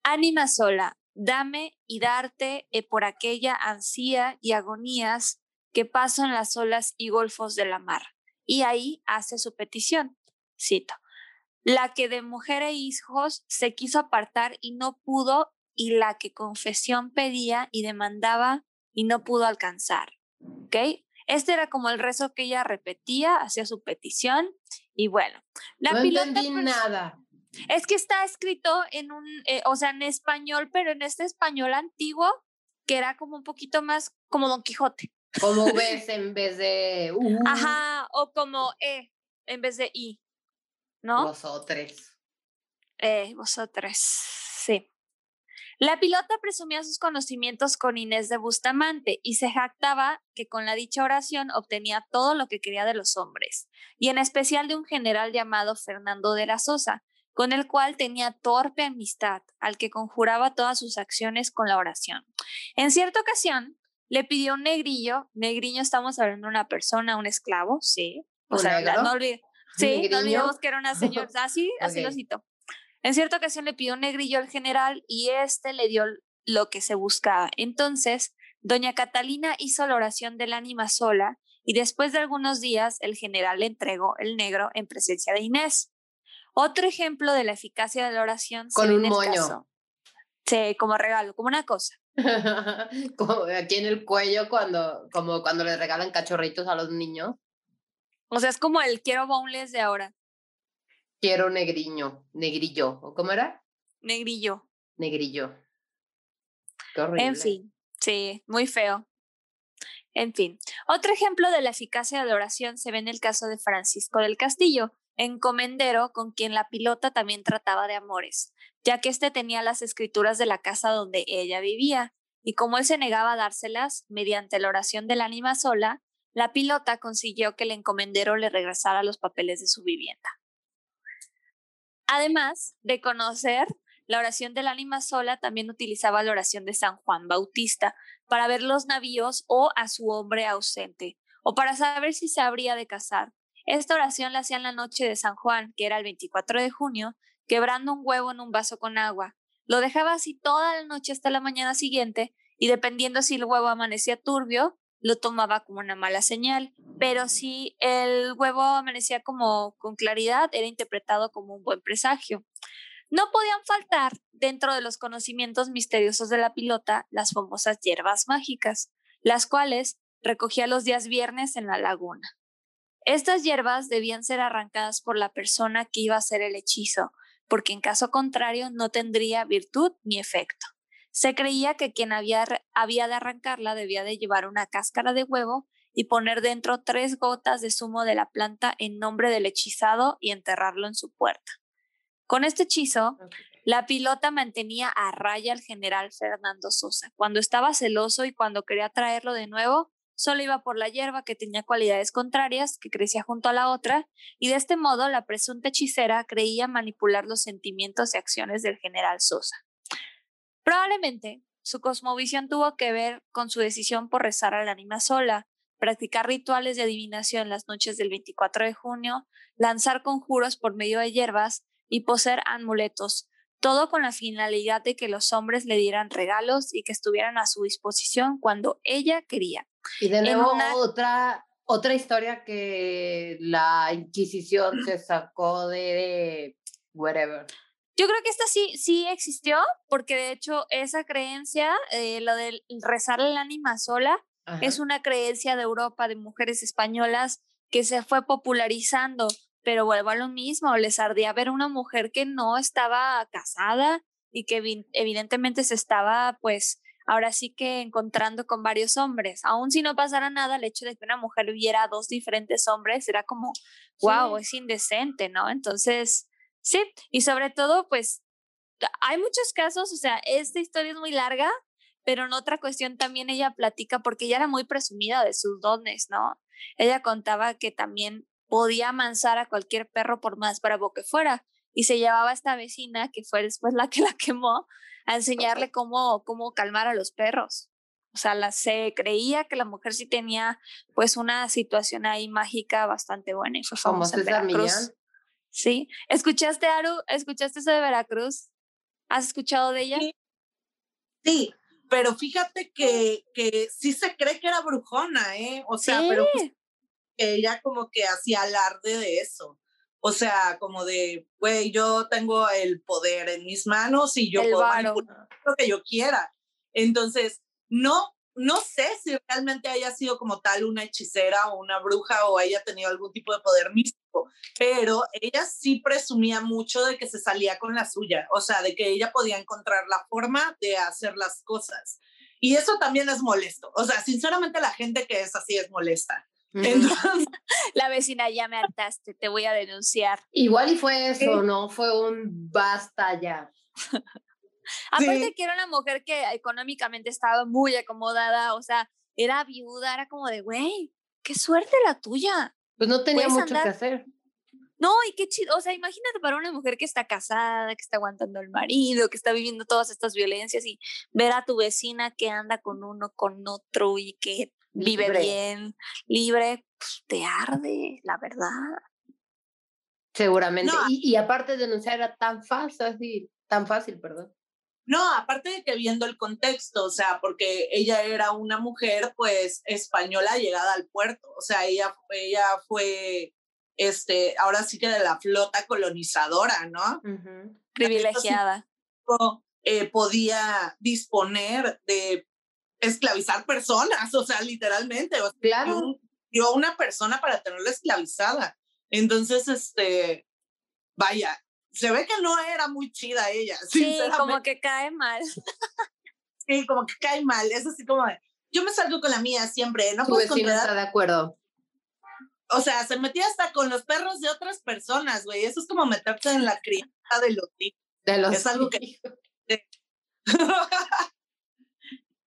Ánima sola, dame y darte eh, por aquella ansía y agonías que paso en las olas y golfos de la mar. Y ahí hace su petición. Cito. La que de mujer e hijos se quiso apartar y no pudo, y la que confesión pedía y demandaba y no pudo alcanzar. ¿Ok? Este era como el rezo que ella repetía, hacía su petición y bueno. La no entendí nada. Es que está escrito en un, eh, o sea, en español, pero en este español antiguo, que era como un poquito más como Don Quijote. Como ves en vez de Ajá, o como E en vez de I, ¿no? Vosotros. Eh, vosotros, sí. La pilota presumía sus conocimientos con Inés de Bustamante y se jactaba que con la dicha oración obtenía todo lo que quería de los hombres, y en especial de un general llamado Fernando de la Sosa, con el cual tenía torpe amistad, al que conjuraba todas sus acciones con la oración. En cierta ocasión, le pidió un negrillo, negrillo estamos hablando de una persona, un esclavo, sí, o sea, no, sí, no olvidemos que era una señora, así, así lo cito. En cierta ocasión le pidió un negrillo al general y este le dio lo que se buscaba. Entonces, doña Catalina hizo la oración del ánima sola y después de algunos días el general le entregó el negro en presencia de Inés. Otro ejemplo de la eficacia de la oración. Con un moño. Sí, como regalo, como una cosa. como aquí en el cuello cuando, como cuando le regalan cachorritos a los niños. O sea, es como el quiero boneless de ahora. Quiero negriño, negrillo, ¿o cómo era? Negrillo. Negrillo. Qué horrible. En fin, sí, muy feo. En fin, otro ejemplo de la eficacia de la oración se ve en el caso de Francisco del Castillo, encomendero con quien la pilota también trataba de amores, ya que éste tenía las escrituras de la casa donde ella vivía, y como él se negaba a dárselas, mediante la oración del ánima sola, la pilota consiguió que el encomendero le regresara los papeles de su vivienda. Además de conocer la oración del ánima sola, también utilizaba la oración de San Juan Bautista para ver los navíos o a su hombre ausente, o para saber si se habría de casar. Esta oración la hacía en la noche de San Juan, que era el 24 de junio, quebrando un huevo en un vaso con agua. Lo dejaba así toda la noche hasta la mañana siguiente y dependiendo si el huevo amanecía turbio, lo tomaba como una mala señal, pero si el huevo amanecía como con claridad, era interpretado como un buen presagio. No podían faltar dentro de los conocimientos misteriosos de la pilota las famosas hierbas mágicas, las cuales recogía los días viernes en la laguna. Estas hierbas debían ser arrancadas por la persona que iba a hacer el hechizo, porque en caso contrario no tendría virtud ni efecto. Se creía que quien había, había de arrancarla debía de llevar una cáscara de huevo y poner dentro tres gotas de zumo de la planta en nombre del hechizado y enterrarlo en su puerta. Con este hechizo, la pilota mantenía a raya al general Fernando Sosa. Cuando estaba celoso y cuando quería traerlo de nuevo, solo iba por la hierba que tenía cualidades contrarias, que crecía junto a la otra, y de este modo la presunta hechicera creía manipular los sentimientos y acciones del general Sosa. Probablemente su cosmovisión tuvo que ver con su decisión por rezar al ánima sola, practicar rituales de adivinación las noches del 24 de junio, lanzar conjuros por medio de hierbas y poseer amuletos, todo con la finalidad de que los hombres le dieran regalos y que estuvieran a su disposición cuando ella quería. Y de nuevo otra, otra historia que la Inquisición se sacó de whatever. Yo creo que esta sí, sí existió, porque de hecho esa creencia, eh, lo de rezar el ánima sola, es una creencia de Europa, de mujeres españolas, que se fue popularizando pero vuelvo a lo mismo, les ardía ver una mujer que no estaba casada y que evidentemente se estaba pues ahora sí que encontrando con varios hombres. Aún si no pasara nada, el hecho de que una mujer viera a dos diferentes hombres era como, wow, es indecente, ¿no? Entonces, sí, y sobre todo, pues, hay muchos casos, o sea, esta historia es muy larga, pero en otra cuestión también ella platica, porque ella era muy presumida de sus dones, ¿no? Ella contaba que también podía amansar a cualquier perro por más bravo que fuera. Y se llevaba a esta vecina, que fue después la que la quemó, a enseñarle cómo, cómo calmar a los perros. O sea, la, se creía que la mujer sí tenía pues una situación ahí mágica bastante buena y fue famosa en Veracruz. Sí. ¿Escuchaste, Aru? ¿Escuchaste eso de Veracruz? ¿Has escuchado de ella? Sí, pero fíjate que, que sí se cree que era brujona, ¿eh? O sea, pero ella como que hacía alarde de eso. O sea, como de, güey, yo tengo el poder en mis manos y yo puedo manipular lo que yo quiera. Entonces, no, no sé si realmente haya sido como tal una hechicera o una bruja o haya tenido algún tipo de poder místico, pero ella sí presumía mucho de que se salía con la suya, o sea, de que ella podía encontrar la forma de hacer las cosas. Y eso también es molesto. O sea, sinceramente la gente que es así es molesta. Entonces, la vecina ya me hartaste, te voy a denunciar. Igual y fue eso, ¿no? Fue un basta ya. Aparte que era una mujer que económicamente estaba muy acomodada, o sea, era viuda, era como de, güey, qué suerte la tuya. Pues no tenía mucho que hacer. No, y qué chido, o sea, imagínate para una mujer que está casada, que está aguantando al marido, que está viviendo todas estas violencias y ver a tu vecina que anda con uno, con otro y que vive bien, libre, pues, te arde, la verdad. Seguramente. Y, aparte denunciar era tan fácil, tan fácil, perdón. No, aparte de que viendo el contexto, o sea, porque ella era una mujer, pues, española llegada al puerto, o sea, ella, ella fue, este, ahora sí que de la flota colonizadora, ¿no? Privilegiada. Eh, podía disponer de esclavizar personas, o sea, literalmente. claro. Dio una persona para tenerla esclavizada. Entonces, este, vaya, se ve que no era muy chida ella. Sí, como que cae mal. sí, como que cae mal. Es así como, yo me salgo con la mía siempre, ¿no? Su vecino está de acuerdo. O sea, se metía hasta con los perros de otras personas, güey. Eso es como meterte en la crianza de los hijos. De los Es algo que...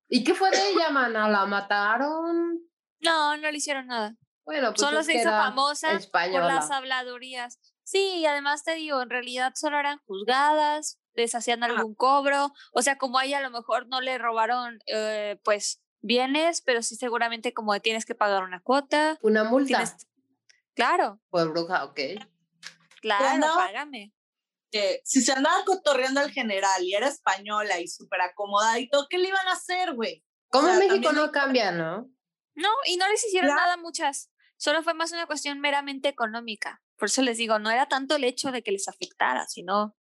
¿Y qué fue de ella, mana? ¿La mataron? No, no le hicieron nada. Bueno, pues solo se hizo famosa por las habladurías. Sí, y además te digo, en realidad solo eran juzgadas, les hacían algún cobro, o sea, como a ella a lo mejor no le robaron, eh, pues, bienes, pero sí seguramente como tienes que pagar una cuota. Una multa. Claro. Por bruja, ok. Claro, págame que si se andaba cotorreando al general y era española y súper acomodada y todo, ¿qué le iban a hacer, güey? Como en México no cambia, ¿no? No, y no les hicieron nada muchas. Solo fue más una cuestión meramente económica. Por eso les digo, no era tanto el hecho de que les afectara, sino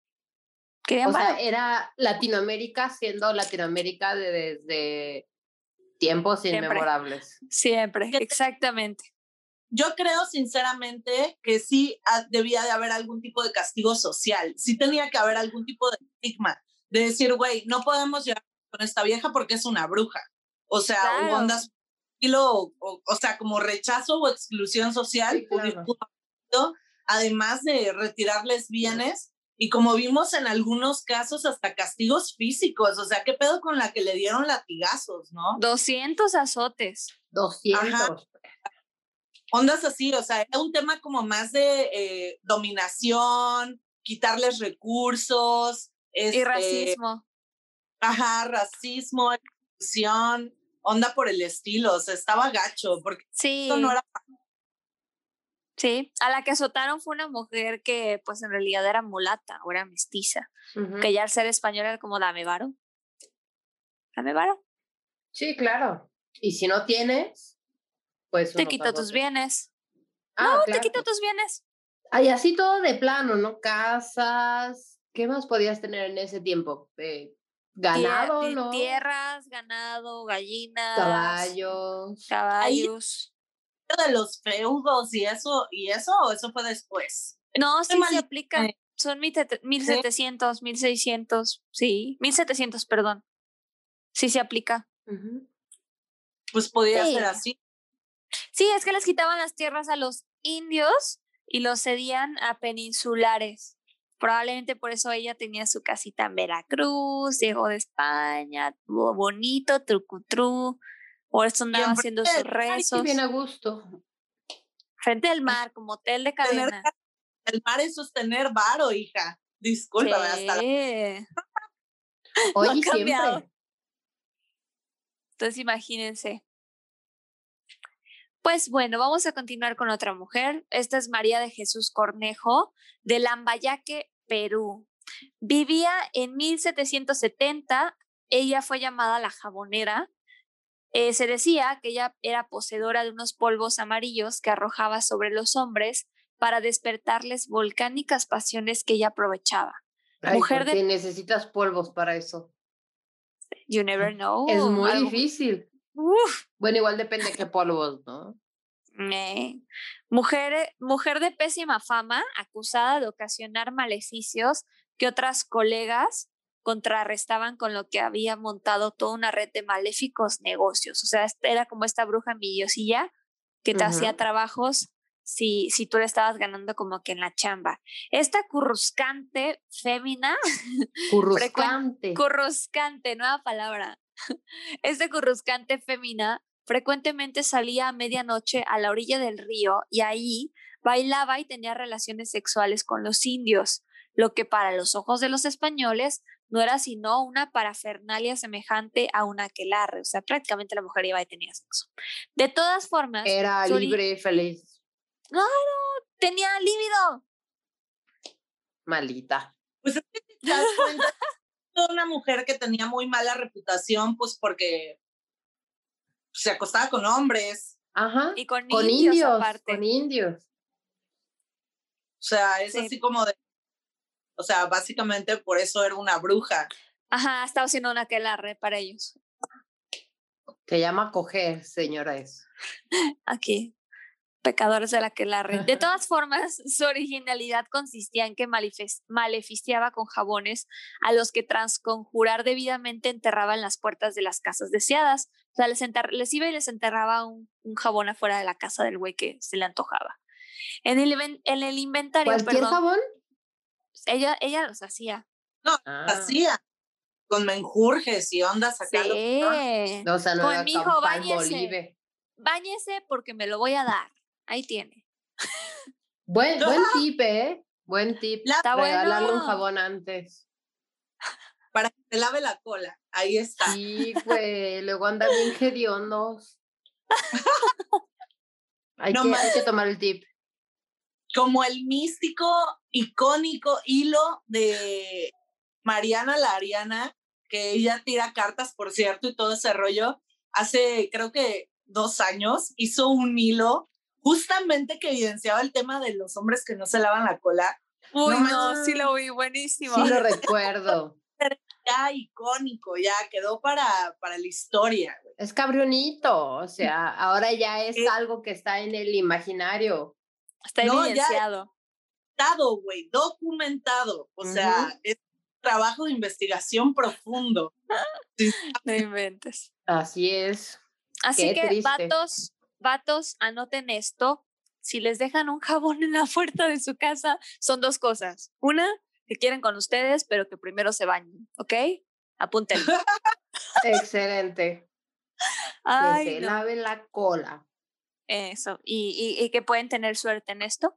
que o sea, era Latinoamérica siendo Latinoamérica desde tiempos inmemorables. Siempre, exactamente yo creo sinceramente que sí debía de haber algún tipo de castigo social, sí tenía que haber algún tipo de estigma, de decir, güey, no podemos llevar con esta vieja porque es una bruja. O sea, ondas, o, o, sea, como rechazo o exclusión social, además de retirarles bienes. Y como vimos en algunos casos, hasta castigos físicos. O sea, ¿qué pedo con la que le dieron latigazos, no? 200 azotes. 200. Ondas así, o sea, era un tema como más de eh, dominación, quitarles recursos. y este, racismo. Ajá, racismo, exclusión, onda por el estilo, o sea, estaba gacho, porque Sí. esto no era Sí, a la que azotaron fue una mujer que pues en realidad era mulata o era mestiza, que ya al ser española era como dame varo. Dame varo, Sí, claro. Y si no tienes, pues. te quito tus bienes. Ah, no, claro. te quito tus bienes. Ay, así todo de plano, ¿no? Casas. ¿Qué más podías tener en ese tiempo? Eh, ganado, ¿no? Tierras, ganado, gallinas, Caballos. caballos. De los feudos y eso, y eso, o eso fue después. No, sí se aplica. Son mil sete- 1700, 1600, sí, 1700, perdón. Sí se aplica. Pues podía Sí. ser así. Sí, es que les quitaban las tierras a los indios y los cedían a peninsulares. Probablemente por eso ella tenía su casita en Veracruz, llegó de España, tuvo bonito, trucutru. Por eso andaba enfrente haciendo sus rezos. bien a gusto. Frente al mar, como hotel de cadena. ca- el mar es sostener varo, hija. Discúlpame, hasta la-. Hoy cambiado. siempre. Entonces imagínense. Pues bueno, vamos a continuar con otra mujer. Esta es María de Jesús Cornejo, de Lambayaque, Perú. Vivía en 1770. Ella fue llamada la jabonera. Eh, se decía que ella era poseedora de unos polvos amarillos que arrojaba sobre los hombres para despertarles volcánicas pasiones que ella aprovechaba. Ay, Mujer de- porque necesitas polvos para eso. You never know. es muy algo- difícil. Uf. Bueno, igual depende de qué polvos, ¿no? Eh, Mujer, mujer de pésima fama, acusada de ocasionar maleficios que otras colegas contrarrestaban con lo que había montado toda una red de maléficos negocios. O sea, esta- era como esta bruja envidiosilla que te hacía trabajos si, si tú le estabas ganando como que en la chamba. Esta curruscante fémina Curruscante. Curruscante, nueva palabra. Este curruscante femina frecuentemente salía a medianoche a la orilla del río y ahí bailaba y tenía relaciones sexuales con los indios, lo que para los ojos de los españoles no era sino una parafernalia semejante a un aquelarre, o sea, prácticamente la mujer iba y tenía sexo. De todas formas, Era libre y feliz. tenía líbido. Malita. Pues es que te das cuenta, toda una mujer que tenía muy mala reputación, pues porque se acostaba con hombres. Ajá. Y con, Con indios, indios. aparte. Con indios. O sea, es Sí. así como de. O sea, básicamente por eso era una bruja. Ajá, estaba haciendo un aquelarre para ellos. Se llama coger, señores. aquí, pecadores de la que la red. De todas formas, su originalidad consistía en que maleficiaba con jabones a los que tras conjurar debidamente enterraba en las puertas de las casas deseadas. O sea, les, enter- les iba y les enterraba un, un jabón afuera de la casa del güey que se le antojaba. En el, en el inventario, ¿Cualquier perdón, jabón? Ella, ella los hacía. Ah, Hacía con menjurjes y ondas acá. lo- Sí. o sea, no Con mi hijo, báñese. Báñese porque me lo voy a dar. Ahí tiene. Buen, buen tip, ¿eh? Buen tip. La- Está Regalarle un bueno. jabón antes. Para que te lave la cola. Ahí está. Sí, güey. Luego anda bien hediondos. Hay, No que, hay que tomar el tip. Como el místico, icónico hilo de Mariana la Ariana, que ella tira cartas, por cierto, y todo ese rollo. Hace, creo que dos años, hizo un hilo justamente que evidenciaba el tema de los hombres que no se lavan la cola. Uy, No no, sí lo vi, buenísimo. Sí lo recuerdo. Ya icónico, ya quedó para, para la historia. Es cabrionito. O sea, ahora ya es algo que está en el imaginario. Está No, ya- evidenciado. Documentado, güey, documentado. O sea, es un trabajo de investigación profundo. No inventes. Así es. Así Qué que, triste. vatos, vatos, anoten esto. Si les dejan un jabón en la puerta de su casa, son dos cosas. Una, que quieren con ustedes, pero que primero se bañen, ¿ok? Apúntenlo. Excelente. que se lave la cola. Eso, y, y, que pueden tener suerte en esto.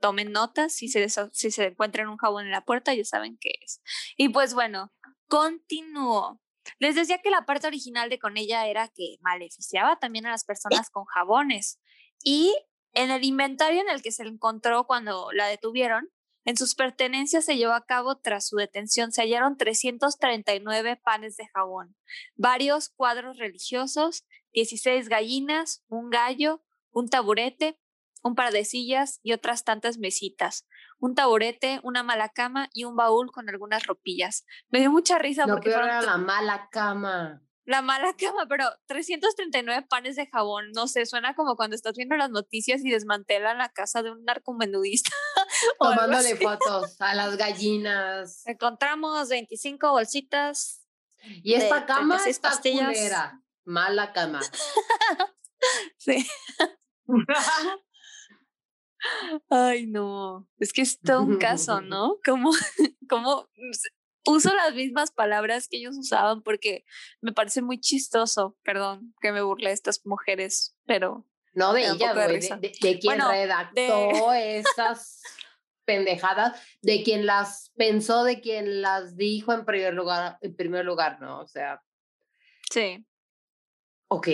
Tomen notas, si se, si se encuentran un jabón en la puerta, ya saben qué es. Y pues bueno, continúo. Les decía que la parte original de con ella era que maleficiaba también a las personas con jabones. Y en el inventario en el que se encontró cuando la detuvieron, en sus pertenencias se llevó a cabo tras su detención. Se hallaron 339 panes de jabón, varios cuadros religiosos, 16 gallinas, un gallo, un taburete, un par de sillas y otras tantas mesitas. Un taburete, una mala cama y un baúl con algunas ropillas. Me dio mucha risa no, porque pero era la mala cama la mala cama, pero 339 panes de jabón, no sé, suena como cuando estás viendo las noticias y desmantelan la casa de un narcomenudista. Tomándole fotos a las gallinas. Encontramos 25 bolsitas. Y esta cama está culera. Mala cama. sí. Ay, no. Es que es todo un caso, ¿no? Como, como uso las mismas palabras que ellos usaban porque me parece muy chistoso, perdón, que me burle de estas mujeres, pero... No de ellas, de, de, quien redactó esas pendejadas, de quien las pensó, de quien las dijo en primer lugar, en primer lugar, ¿no? O sea... Sí. Ok.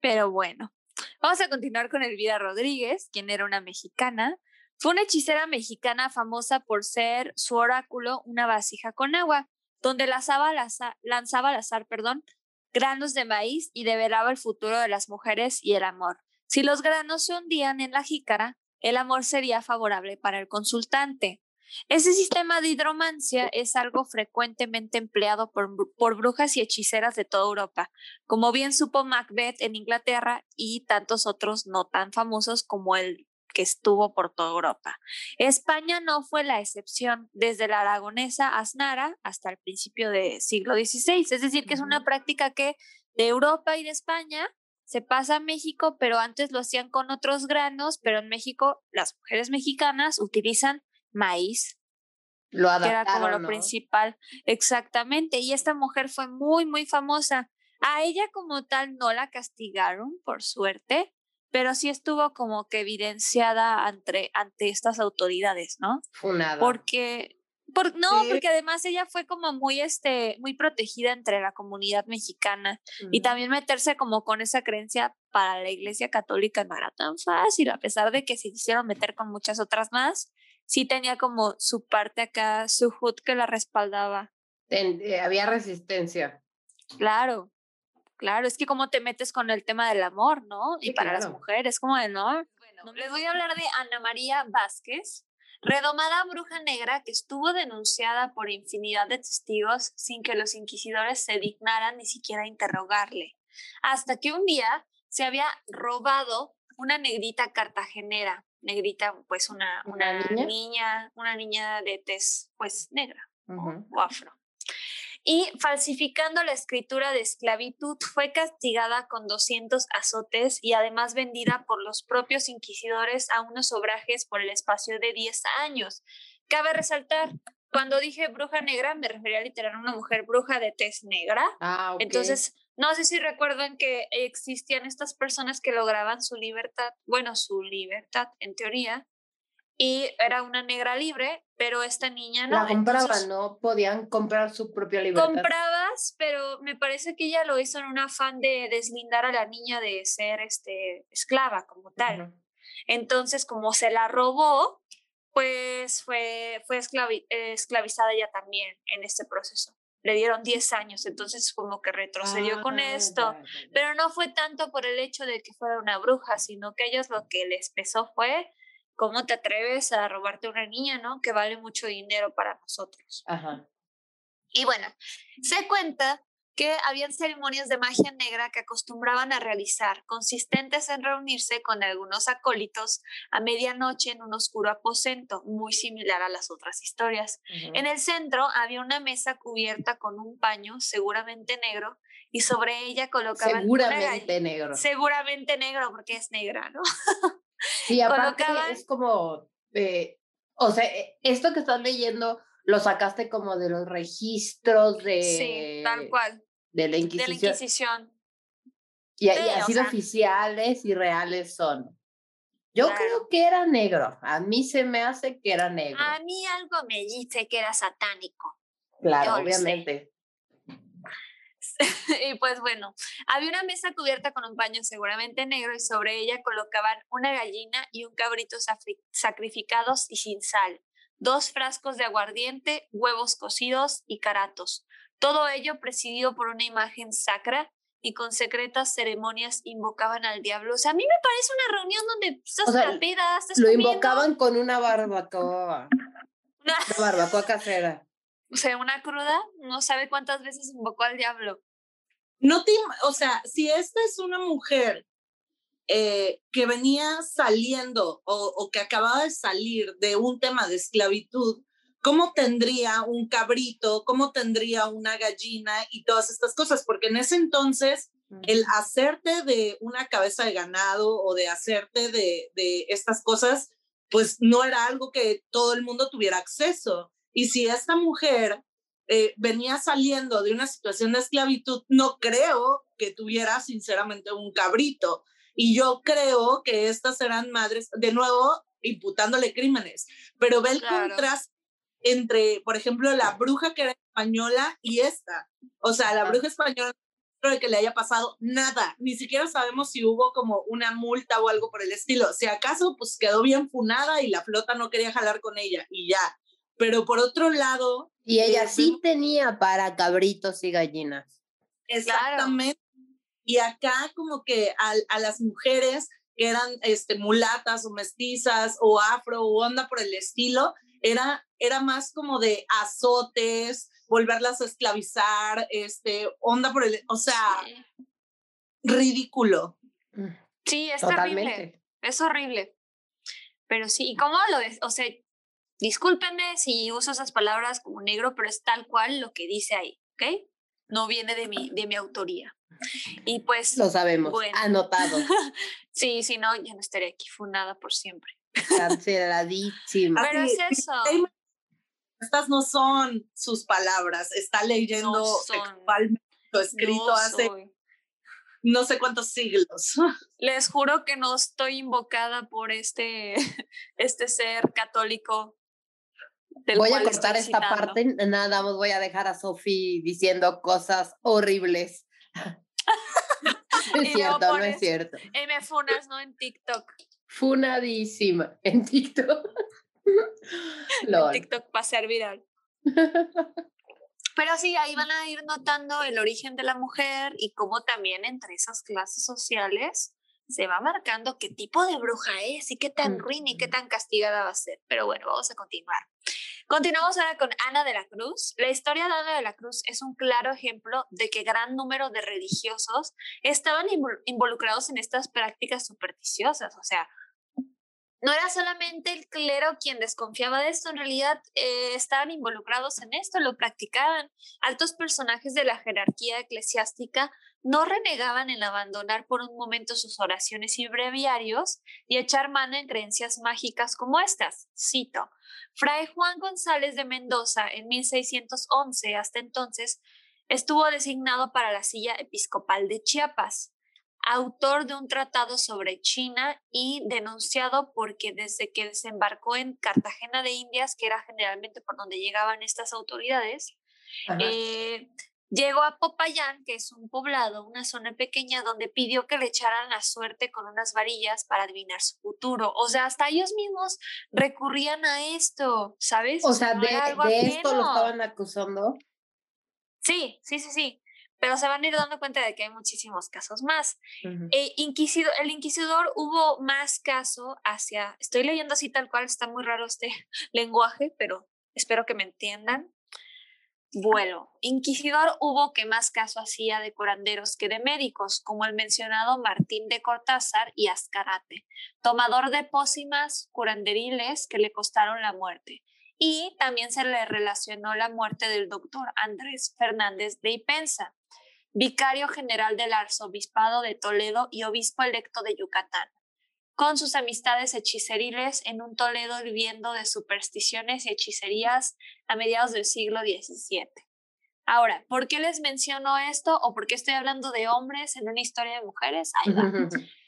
Pero bueno, vamos a continuar con Elvira Rodríguez, quien era una mexicana fue una hechicera mexicana famosa por ser su oráculo una vasija con agua, donde lanzaba al azar, lanzaba al azar perdón, granos de maíz y develaba el futuro de las mujeres y el amor. Si los granos se hundían en la jícara, el amor sería favorable para el consultante. Ese sistema de hidromancia es algo frecuentemente empleado por, por, brujas y hechiceras de toda Europa, como bien supo Macbeth en Inglaterra y tantos otros no tan famosos como el que estuvo por toda Europa. España no fue la excepción, desde la aragonesa Asnara hasta el principio del siglo XVI, es decir, que es una práctica que de Europa y de España se pasa a México, pero antes lo hacían con otros granos, pero en México las mujeres mexicanas utilizan maíz. Lo que era como lo principal. Exactamente. Y esta mujer fue muy, muy famosa. A ella como tal no la castigaron, por suerte, pero sí estuvo como que evidenciada ante, ante estas autoridades, ¿no? Funada. Porque, por, no, porque además ella fue como muy, este, muy protegida entre la comunidad mexicana y también meterse como con esa creencia para la iglesia católica no era tan fácil, a pesar de que se quisieron meter con muchas otras más, sí tenía como su parte acá, su hood que la respaldaba. Eh, había resistencia. Claro, Claro, es que como te metes con el tema del amor, ¿no? y para las mujeres, como de no. Bueno, les voy a hablar de Ana María Vázquez, redomada bruja negra que estuvo denunciada por infinidad de testigos sin que los inquisidores se dignaran ni siquiera interrogarle. Hasta que un día se había robado una negrita cartagenera, negrita, pues una, una, niña? una niña de tez, pues negra o afro y falsificando la escritura de esclavitud fue castigada con 200 azotes y además vendida por los propios inquisidores a unos obrajes por el espacio de 10 años. Cabe resaltar, cuando dije bruja negra me refería literal a una mujer bruja de tez negra. Ah, Entonces, no sé si recuerdan que existían estas personas que lograban su libertad, bueno, su libertad en teoría, y era una negra libre, pero esta niña no. La compraban, ¿no? Podían comprar su propia libertad. Comprabas, pero me parece que ella lo hizo en un afán de deslindar a la niña de ser este, esclava como tal. Entonces, como se la robó, pues fue, fue esclavizada ella también en este proceso. Le dieron 10 años, entonces como que retrocedió con ah, esto, pero no fue tanto por el hecho de que fuera una bruja, sino que ellos lo que les pesó fue ¿cómo te atreves a robarte una niña, no? Que vale mucho dinero para nosotros. Ajá. Y bueno, se cuenta que habían ceremonias de magia negra que acostumbraban a realizar, consistentes en reunirse con algunos acólitos a medianoche en un oscuro aposento, muy similar a las otras historias. En el centro había una mesa cubierta con un paño, seguramente negro, y sobre ella colocaban... Seguramente negro. Seguramente negro, porque es negra, ¿no? Y aparte es como, eh, o sea, e, esto que estás leyendo lo sacaste como de los registros de... Sí, tal cual. De la De la Inquisición. Y, y Sí, o así de oficiales y reales son. Yo Claro. creo que era negro. A mí se me hace que era negro. A mí algo me dice que era satánico. claro, yo obviamente. y pues bueno, había una mesa cubierta con un paño seguramente negro y sobre ella colocaban una gallina y un cabrito sacrificados y sin sal, dos frascos de aguardiente, huevos cocidos y caratos. Todo ello presidido por una imagen sacra y con secretas ceremonias invocaban al diablo. O sea, a mí me parece una reunión donde estás O sea, peda, estás Lo comiendo, invocaban con una barbacoa. una- barbacoa casera. o sea, una cruda, no sabe cuántas veces invocó al diablo. No te, o sea, si esta es una mujer eh, que venía saliendo o, o que acababa de salir de un tema de esclavitud, ¿cómo tendría un cabrito? ¿Cómo tendría una gallina y todas estas cosas? Porque en ese entonces el hacerte de una cabeza de ganado o de hacerte de, de estas cosas, pues no era algo que todo el mundo tuviera acceso. Y si esta mujer eh, venía saliendo de una situación de esclavitud, no creo que tuviera sinceramente un cabrito. Y yo creo que estas eran madres, de nuevo, imputándole crímenes, pero ve el Claro. contraste entre, por ejemplo, la bruja que era española y esta. O sea, la bruja española creo que le haya pasado nada, ni siquiera sabemos si hubo como una multa o algo por el estilo. Si acaso, pues quedó bien funada y la flota no quería jalar con ella y ya. Pero por otro lado, Y ella eh, sí tenía para cabritos y gallinas. Exactamente. Y acá como que a, a las mujeres que eran este, mulatas o mestizas o afro o onda por el estilo, era, era más como de azotes, volverlas a esclavizar, este, onda por el, o sea, Sí. ridículo. Sí, es terrible. Totalmente. Es horrible. Pero sí, ¿y cómo lo des? O sea, discúlpenme si uso esas palabras como negro, pero es tal cual lo que dice ahí, ¿ok? No viene de mi, de mi autoría. Y pues, Lo sabemos. Bueno. Anotado. sí, si no, ya no estaría aquí fundada por siempre. Canceladísima. Pero es Así, eso. Estas no son sus palabras, está leyendo No textualmente lo escrito No hace soy. no sé cuántos siglos. Les juro que no estoy invocada por este, este ser católico. del Voy a cortar esta citando. parte, nada más voy a dejar a Sofi diciendo cosas horribles. No es cierto, no es cierto. Me funas, ¿no? En TikTok. Funadísima en TikTok. En Lol. TikTok para ser viral. Pero sí, ahí van a ir notando el origen de la mujer y cómo también entre esas clases sociales se va marcando qué tipo de bruja es y qué tan ruin y qué tan castigada va a ser. Pero bueno, vamos a continuar. Continuamos ahora con Ana de la Cruz. La historia de Ana de la Cruz es un claro ejemplo de que gran número de religiosos estaban invol- involucrados en estas prácticas supersticiosas. O sea, no era solamente el clero quien desconfiaba de esto, en realidad eh, estaban involucrados en esto, lo practicaban. Altos personajes de la jerarquía eclesiástica no renegaban en abandonar por un momento sus oraciones y breviarios y echar mano en creencias mágicas como estas. Cito, Fray Juan González de Mendoza en 1611 hasta entonces estuvo designado para la silla episcopal de Chiapas autor de un tratado sobre China y denunciado porque desde que desembarcó en Cartagena de Indias, que era generalmente por donde llegaban estas autoridades, eh, llegó a Popayán, que es un poblado, una zona pequeña, donde pidió que le echaran la suerte con unas varillas para adivinar su futuro. O sea, hasta ellos mismos recurrían a esto, ¿sabes? o sea, de, esto lo estaban acusando. Sí, sí, sí, sí. Pero se van a ir dando cuenta de que hay muchísimos casos más. Ujú. Eh, inquisidor, el inquisidor hubo más caso hacia, estoy leyendo así tal cual, está muy raro este lenguaje, pero espero que me entiendan. Vuelo. Inquisidor hubo que más caso hacía de curanderos que de médicos, como el mencionado Martín de Cortázar y Ascarate, tomador de pócimas curanderiles que le costaron la muerte. Y también se le relacionó la muerte del doctor Andrés Fernández de Ipensa, vicario general del arzobispado de Toledo y obispo electo de Yucatán, con sus amistades hechiceriles en un Toledo viviendo de supersticiones y hechicerías a mediados del siglo XVII. Ahora, ¿por qué les menciono esto o por qué estoy hablando de hombres en una historia de mujeres? Ahí va.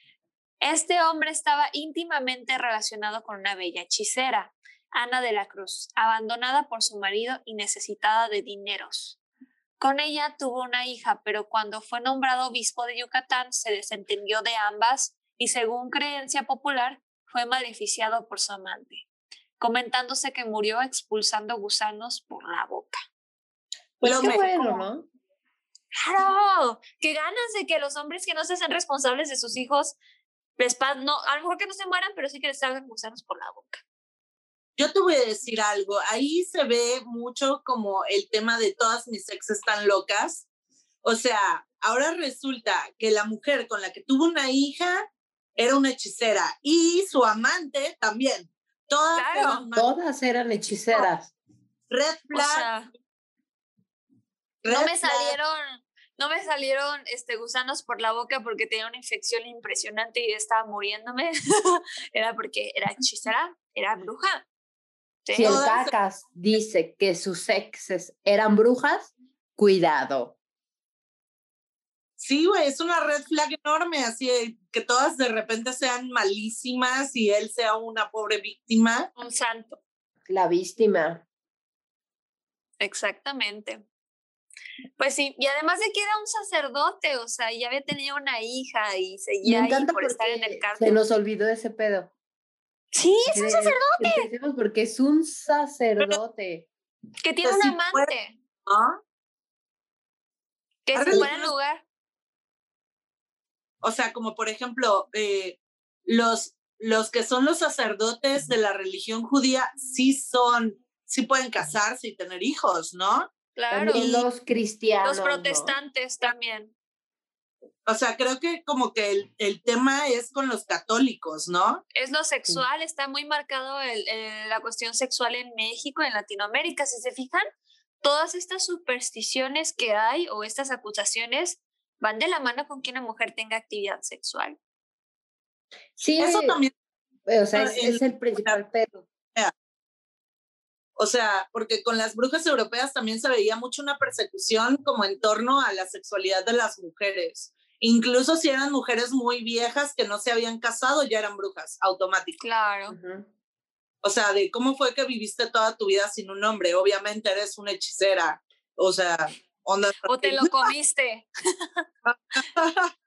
Este hombre estaba íntimamente relacionado con una bella hechicera, Ana de la Cruz, abandonada por su marido y necesitada de dineros. Con ella tuvo una hija, pero cuando fue nombrado obispo de Yucatán se desentendió de ambas y según creencia popular fue maleficiado por su amante, comentándose que murió expulsando gusanos por la boca. Pues qué bueno, ¿no? Claro, qué ganas de que los hombres que no se hacen responsables de sus hijos, les no, a lo mejor que no se mueran, pero sí que les salgan gusanos por la boca. Yo te voy a decir algo, ahí se ve mucho como el tema de todas mis exes están locas. O sea, ahora resulta que la mujer con la que tuvo una hija era una hechicera y su amante también. Todas, eran, todas eran hechiceras. Red flag. no me salieron, no me salieron este, gusanos por la boca porque tenía una infección impresionante y estaba muriéndome. era porque era hechicera, era bruja. Si el cacas dice que sus exes eran brujas, cuidado. Sí, güey, es una red flag enorme, así que todas de repente sean malísimas y él sea una pobre víctima. Un santo. La víctima. Exactamente. Pues sí, y además de que era un sacerdote, o sea, ya había tenido una hija y seguía ahí por estar en el cargo. Se nos olvidó ese pedo. Sí, es un sacerdote. porque es un sacerdote. Que tiene un amante. ¿Ah? Que se fuera en lugar. O sea, como por ejemplo, eh, los, los que son los sacerdotes de la religión judía sí son, sí pueden casarse y tener hijos, ¿no? Claro. Y los cristianos. Los protestantes también. O sea, creo que como que el, el, tema es con los católicos, ¿no? Es lo sexual, está muy marcado el, la cuestión sexual en México, en Latinoamérica. Si se fijan, todas estas supersticiones que hay o estas acusaciones van de la mano con que una mujer tenga actividad sexual. Sí, eso también. O sea, es, es el principal pedo. O sea, porque con las brujas europeas también se veía mucho una persecución como en torno a la sexualidad de las mujeres. Incluso si eran mujeres muy viejas que no se habían casado, ya eran brujas, automáticas. Claro. O sea, de cómo fue que viviste toda tu vida sin un hombre. Obviamente eres una hechicera. O sea, onda. O te lo comiste.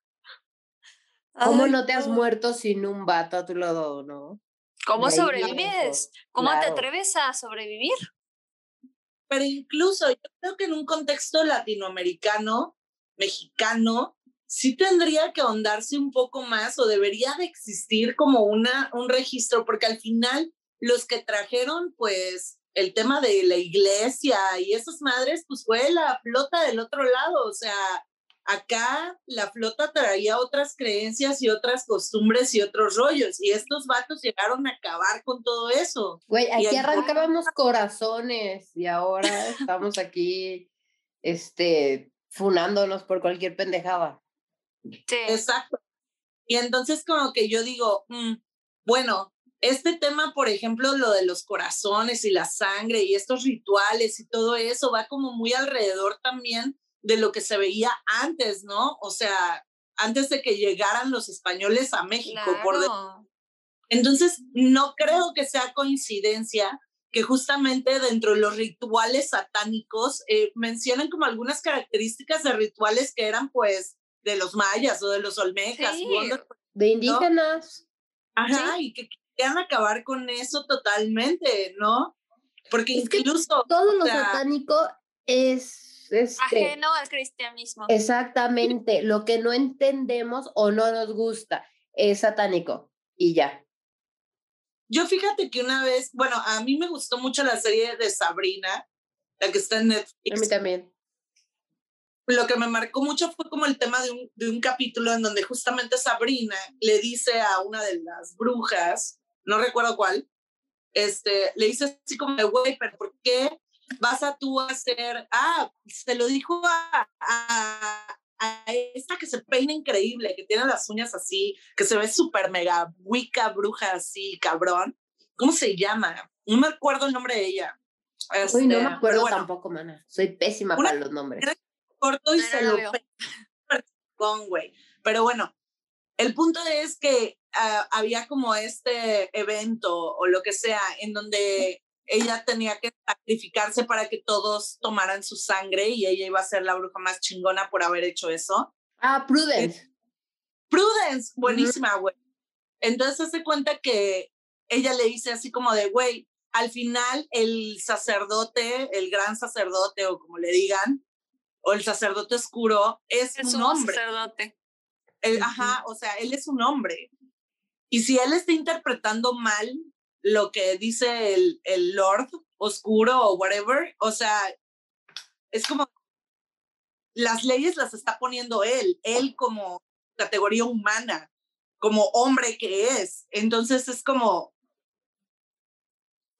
¿Cómo no te has muerto sin un vato a tu lado, no? ¿Cómo sobrevives? ¿Cómo te atreves a sobrevivir? Pero incluso yo creo que en un contexto latinoamericano, mexicano, sí tendría que ahondarse un poco más o debería de existir como una, un registro, porque al final los que trajeron pues el tema de la iglesia y esas madres, pues fue la flota del otro lado, o sea, acá la flota traía otras creencias y otras costumbres y otros rollos, y estos vatos llegaron a acabar con todo eso. Güey, aquí arrancábamos corazones y ahora estamos aquí, este, funándonos por cualquier pendejada. Exacto. Y entonces como que yo digo, mm, bueno, este tema, por ejemplo, lo de los corazones y la sangre y estos rituales y todo eso va como muy alrededor también de lo que se veía antes, ¿no? O sea, antes de que llegaran los españoles a México. Por Entonces, no creo que sea coincidencia que justamente dentro de los rituales satánicos eh, mencionan como algunas características de rituales que eran pues de los mayas o de los olmecas. de indígenas. Ajá, y que quieran acabar con eso totalmente, ¿no? Porque incluso... todo lo satánico es... Este, Ajeno al cristianismo. Exactamente, lo que no entendemos o no nos gusta es satánico y ya. Yo fíjate que una vez, bueno, a mí me gustó mucho la serie de Sabrina, la que está en Netflix. A mí también lo que me marcó mucho fue como el tema de un, de un capítulo en donde justamente Sabrina le dice a una de las brujas, no recuerdo cuál, este, le dice así como, güey, pero ¿por qué vas a tú a hacer, ah, se lo dijo a, a, a, esta que se peina increíble, que tiene las uñas así, que se ve súper mega wicca, bruja así, cabrón. ¿Cómo se llama? No me acuerdo el nombre de ella. Uy, no me Este, acuerdo bueno, tampoco, mana. Soy pésima Una- para los nombres. Corto y No, se no lo lo güey. Pero bueno, el punto es que ah, había como este evento o lo que sea en donde ella tenía que sacrificarse para que todos tomaran su sangre y ella iba a ser la bruja más chingona por haber hecho eso. Ah, Prudence. Prudence, buenísima, güey. Entonces se cuenta que ella le dice así como de, güey, al final el sacerdote, el gran sacerdote o como le digan, o el sacerdote oscuro, es Es un un hombre. sacerdote. Él- Ujú. Ajá, o sea, él es un hombre. Y si él está interpretando mal lo que dice el, el Lord oscuro o whatever, o sea, es como las leyes las está poniendo él, él como categoría humana, como hombre que es. Entonces es como,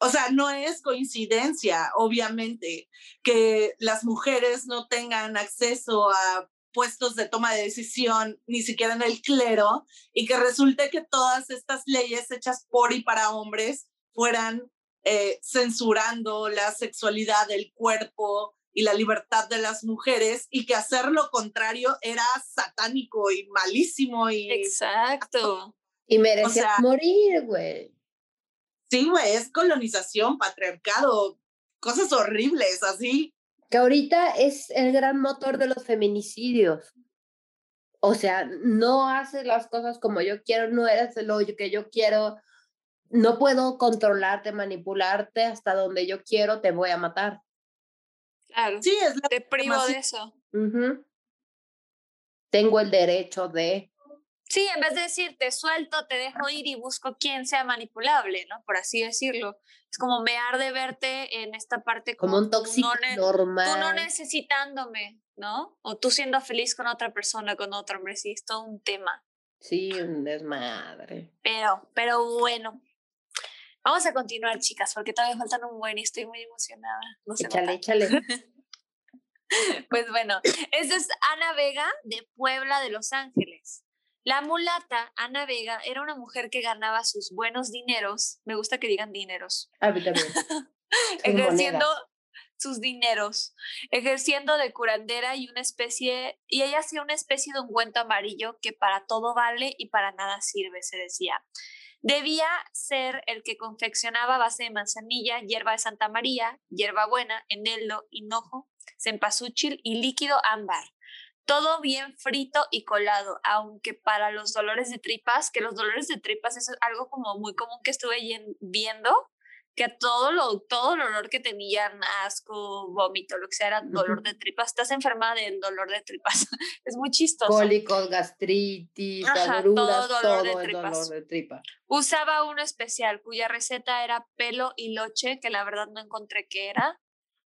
o sea, no es coincidencia, obviamente, que las mujeres no tengan acceso a puestos de toma de decisión, ni siquiera en el clero, y que resulte que todas estas leyes hechas por y para hombres fueran eh, censurando la sexualidad del cuerpo y la libertad de las mujeres, y que hacer lo contrario era satánico y malísimo y... Exacto. Y merecía sea- morir, güey. Sí, güey, es colonización, patriarcado, cosas horribles, así. Que ahorita es el gran motor de los feminicidios. O sea, no haces las cosas como yo quiero, no eres lo que yo quiero, no puedo controlarte, manipularte hasta donde yo quiero, te voy a matar. Claro. Sí, es la Te privo de eso. Tengo el derecho de... Sí, en vez de decir te suelto, te dejo ir y busco quien sea manipulable, ¿no? Por así decirlo. Es como me arde verte en esta parte Como un tú tóxico no normal. Tú no necesitándome, ¿no? O tú siendo feliz con otra persona, con otro hombre, sí, es todo un tema. Sí, un desmadre. Pero, pero bueno. Vamos a continuar, chicas, porque todavía faltan un buen y estoy muy emocionada. No se Échale, nota. échale. Pues bueno, esta es Ana Vega de Puebla de Los Ángeles. La mulata Ana Vega era una mujer que ganaba sus buenos dineros, me gusta que digan dineros, A mí también. ejerciendo sus dineros, ejerciendo de curandera y una especie, y ella hacía una especie de ungüento amarillo que para todo vale y para nada sirve, se decía. Debía ser el que confeccionaba base de manzanilla, hierba de Santa María, hierbabuena, eneldo, hinojo, cempasúchil y líquido ámbar. Todo bien frito y colado, aunque para los dolores de tripas, que los dolores de tripas es algo como muy común que estuve viendo, que todo lo, todo el olor que tenían, asco, vómito, lo que sea, era dolor de tripas. Estás enferma del dolor de tripas. es muy chistoso. Cólicos, gastritis, Ajá, agruras, todo todo, dolor de tripas. dolor de. Usaba uno especial cuya receta era pelo y loche, que la verdad no encontré qué era.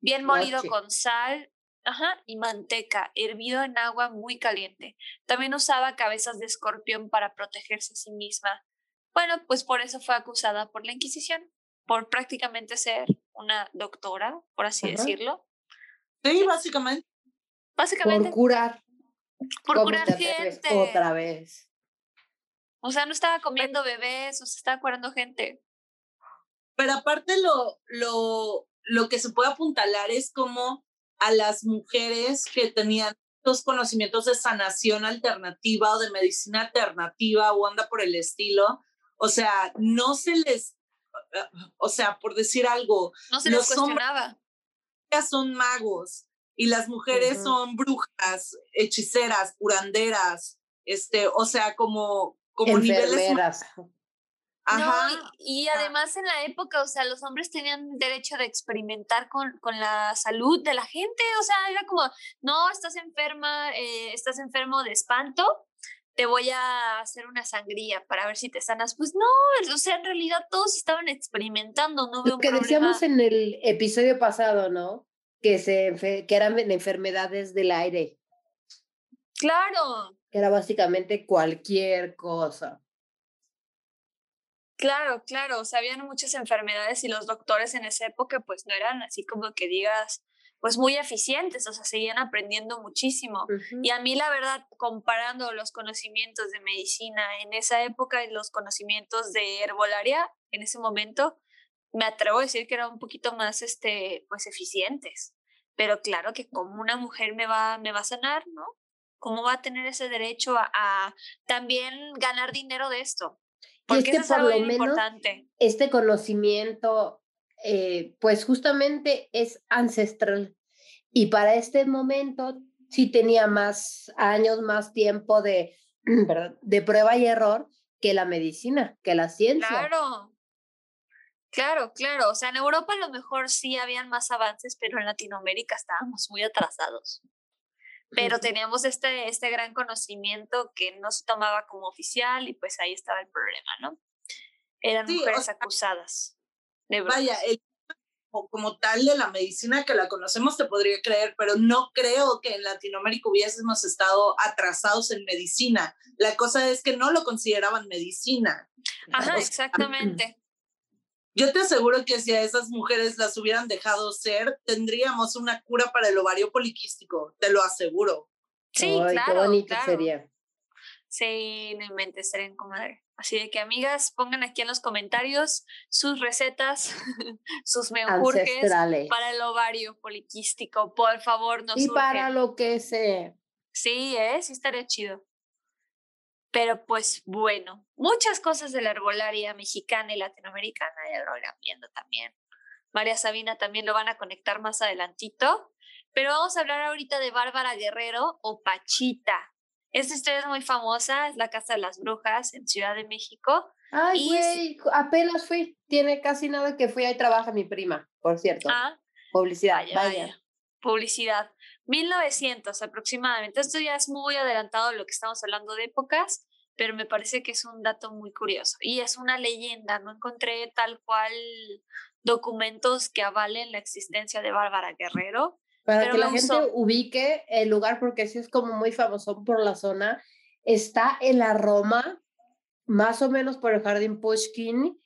Bien molido Loche. con sal ajá, y manteca, hervido en agua muy caliente. También usaba cabezas de escorpión para protegerse a sí misma. Bueno, pues por eso fue acusada por la Inquisición, por prácticamente ser una doctora, por así Ajá. decirlo. Sí, básicamente. Básicamente Por curar. por ¿Cómo curar gente. Otra vez. O sea, no estaba comiendo bebés, o sea, estaba curando gente. Pero aparte lo, lo, lo que se puede apuntalar es como a las mujeres que tenían estos conocimientos de sanación alternativa o de medicina alternativa o anda por el estilo. O sea, no se les, o sea, por decir algo, No se les Los hombres- cuestionaba. ellas son magos y las mujeres son brujas, hechiceras, curanderas, este, o sea, como, como niveles. Ajá. No, y, y además en la época, o sea, los hombres tenían derecho de experimentar con, con la salud de la gente, o sea, era como, no, estás enferma, eh, estás enfermo de espanto, te voy a hacer una sangría para ver si te sanas. Pues no, o sea, en realidad todos estaban experimentando, no veo Lo que problema. decíamos en el episodio pasado, ¿no? Que, se, que eran enfermedades del aire, Claro, que era básicamente cualquier cosa. Claro, claro, o sea, habían muchas enfermedades y los doctores en esa época pues no eran así como que digas, pues muy eficientes, o sea, seguían aprendiendo muchísimo. Y a mí la verdad, comparando los conocimientos de medicina en esa época y los conocimientos de herbolaria en ese momento, me atrevo a decir que eran un poquito más, este, pues, eficientes. Pero claro que como una mujer me va, me va a sanar, ¿no? ¿Cómo va a tener ese derecho a, también ganar dinero de esto? Porque es que por lo menos importante. este conocimiento, eh, pues justamente es ancestral. Y para este momento sí tenía más años, más tiempo de, de prueba y error que la medicina, que la ciencia. Claro, claro, claro. O sea, en Europa a lo mejor sí habían más avances, pero en Latinoamérica estábamos muy atrasados. Pero teníamos este, este gran conocimiento que no se tomaba como oficial y pues ahí estaba el problema, ¿no? Eran mujeres acusadas. De vaya, el como tal de la medicina que la conocemos te podría creer, pero no creo que en Latinoamérica hubiésemos estado atrasados en medicina. La cosa es que no lo consideraban medicina. Ajá, exactamente. Yo te aseguro que si a esas mujeres las hubieran dejado ser, tendríamos una cura para el ovario poliquístico, te lo aseguro. Sí, claro. Qué bonito sería. Sí, no inventes, serían comadre. Así de que, amigas, pongan aquí en los comentarios sus recetas, sus menjurjes para el ovario poliquístico. Por favor, no Y para lo que sea. Sí, ¿eh? Sí estaría chido. Pero pues bueno, muchas cosas de la herbolaria mexicana y latinoamericana ya lo irán viendo también. María Sabina también lo van a conectar más adelantito. Pero vamos a hablar ahorita de Bárbara Guerrero o Pachita. Esta historia es muy famosa, es la Casa de las Brujas en Ciudad de México. Ay, güey, apenas fui, tiene casi nada que fui, ahí trabaja mi prima, por cierto. Ah, Publicidad, vaya, Publicidad. 1900 aproximadamente. Esto ya es muy adelantado de lo que estamos hablando de épocas, pero me parece que es un dato muy curioso. Y es una leyenda, no encontré tal cual documentos que avalen la existencia de Bárbara Guerrero, para que la gente ubique el lugar, porque sí es como muy famoso por la zona, está en la Roma, más o menos por el Jardín Pushkin,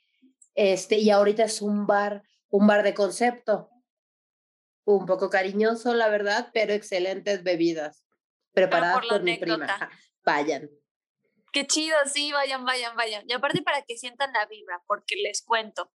este, y ahorita es un bar, un bar de concepto. Un poco cariñoso, la verdad, pero excelentes bebidas preparadas por, por mi prima. Vayan. Qué chido, sí, vayan, vayan, vayan. Y aparte para que sientan la vibra, porque les cuento.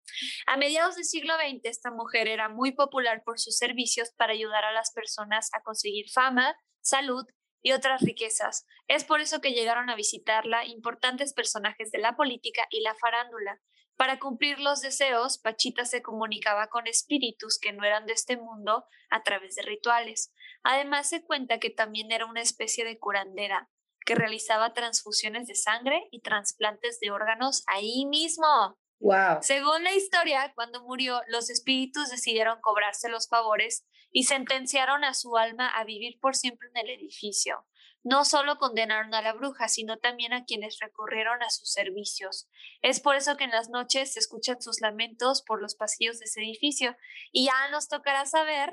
A mediados del siglo XX, esta mujer era muy popular por sus servicios para ayudar a las personas a conseguir fama, salud y otras riquezas. Es por eso que llegaron a visitarla importantes personajes de la política y la farándula. Para cumplir los deseos, Pachita se comunicaba con espíritus que no eran de este mundo a través de rituales. Además, se cuenta que también era una especie de curandera, que realizaba transfusiones de sangre y trasplantes de órganos ahí mismo. Wow. Según la historia, cuando murió, los espíritus decidieron cobrarse los favores y sentenciaron a su alma a vivir por siempre en el edificio. No solo condenaron a la bruja, sino también a quienes recurrieron a sus servicios. Es por eso que en las noches se escuchan sus lamentos por los pasillos de ese edificio. Y ya nos tocará saber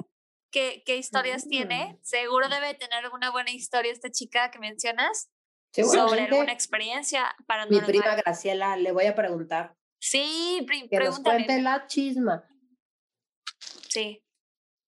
qué, qué historias tiene. Mm. Seguro debe tener alguna buena historia esta chica que mencionas sobre alguna experiencia para Mi prima Graciela, le voy a preguntar. Sí, que nos cuente la chisma. Sí,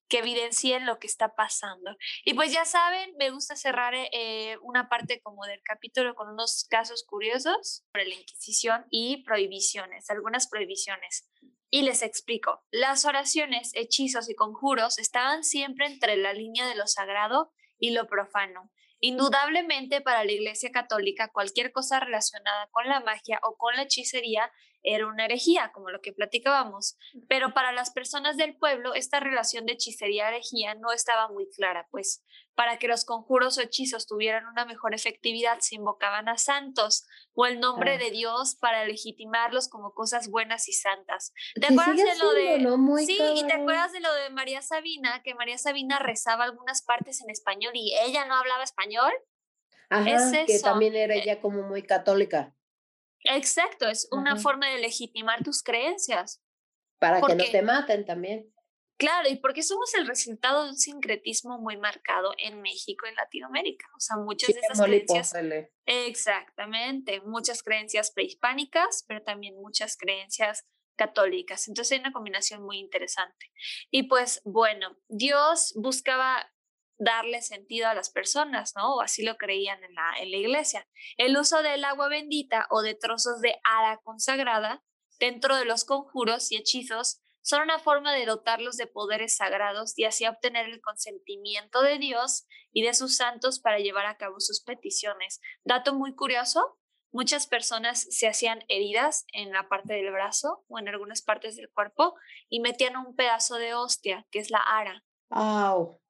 que evidencien lo que está pasando. Y pues ya saben, me gusta cerrar eh, una parte como del capítulo con unos casos curiosos sobre la Inquisición y prohibiciones, algunas prohibiciones. Y les explico, las oraciones, hechizos y conjuros estaban siempre entre la línea de lo sagrado y lo profano. Indudablemente para la Iglesia Católica cualquier cosa relacionada con la magia o con la hechicería era una herejía, como lo que platicábamos. Pero para las personas del pueblo, esta relación de hechicería-herejía no estaba muy clara, pues para que los conjuros o hechizos tuvieran una mejor efectividad se invocaban a santos o el nombre de Dios para legitimarlos como cosas buenas y santas. ¿Te acuerdas de lo de Sí, y te acuerdas de lo de María Sabina, que María Sabina rezaba algunas partes en español y ella no hablaba español? Ajá, que también era eh ella como muy católica. Exacto, es una forma de legitimar tus creencias. Para que no te maten también. Claro, y porque somos el resultado de un sincretismo muy marcado en México y en Latinoamérica. O sea, muchas de esas creencias. Exactamente, muchas creencias prehispánicas, pero también muchas creencias católicas. Entonces hay una combinación muy interesante. Y pues bueno, Dios buscaba darle sentido a las personas, ¿no? O así lo creían en la, en la iglesia. El uso del agua bendita o de trozos de ara consagrada dentro de los conjuros y hechizos son una forma de dotarlos de poderes sagrados y así obtener el consentimiento de Dios y de sus santos para llevar a cabo sus peticiones. Dato muy curioso, muchas personas se hacían heridas en la parte del brazo o en algunas partes del cuerpo y metían un pedazo de hostia, que es la ara. Wow.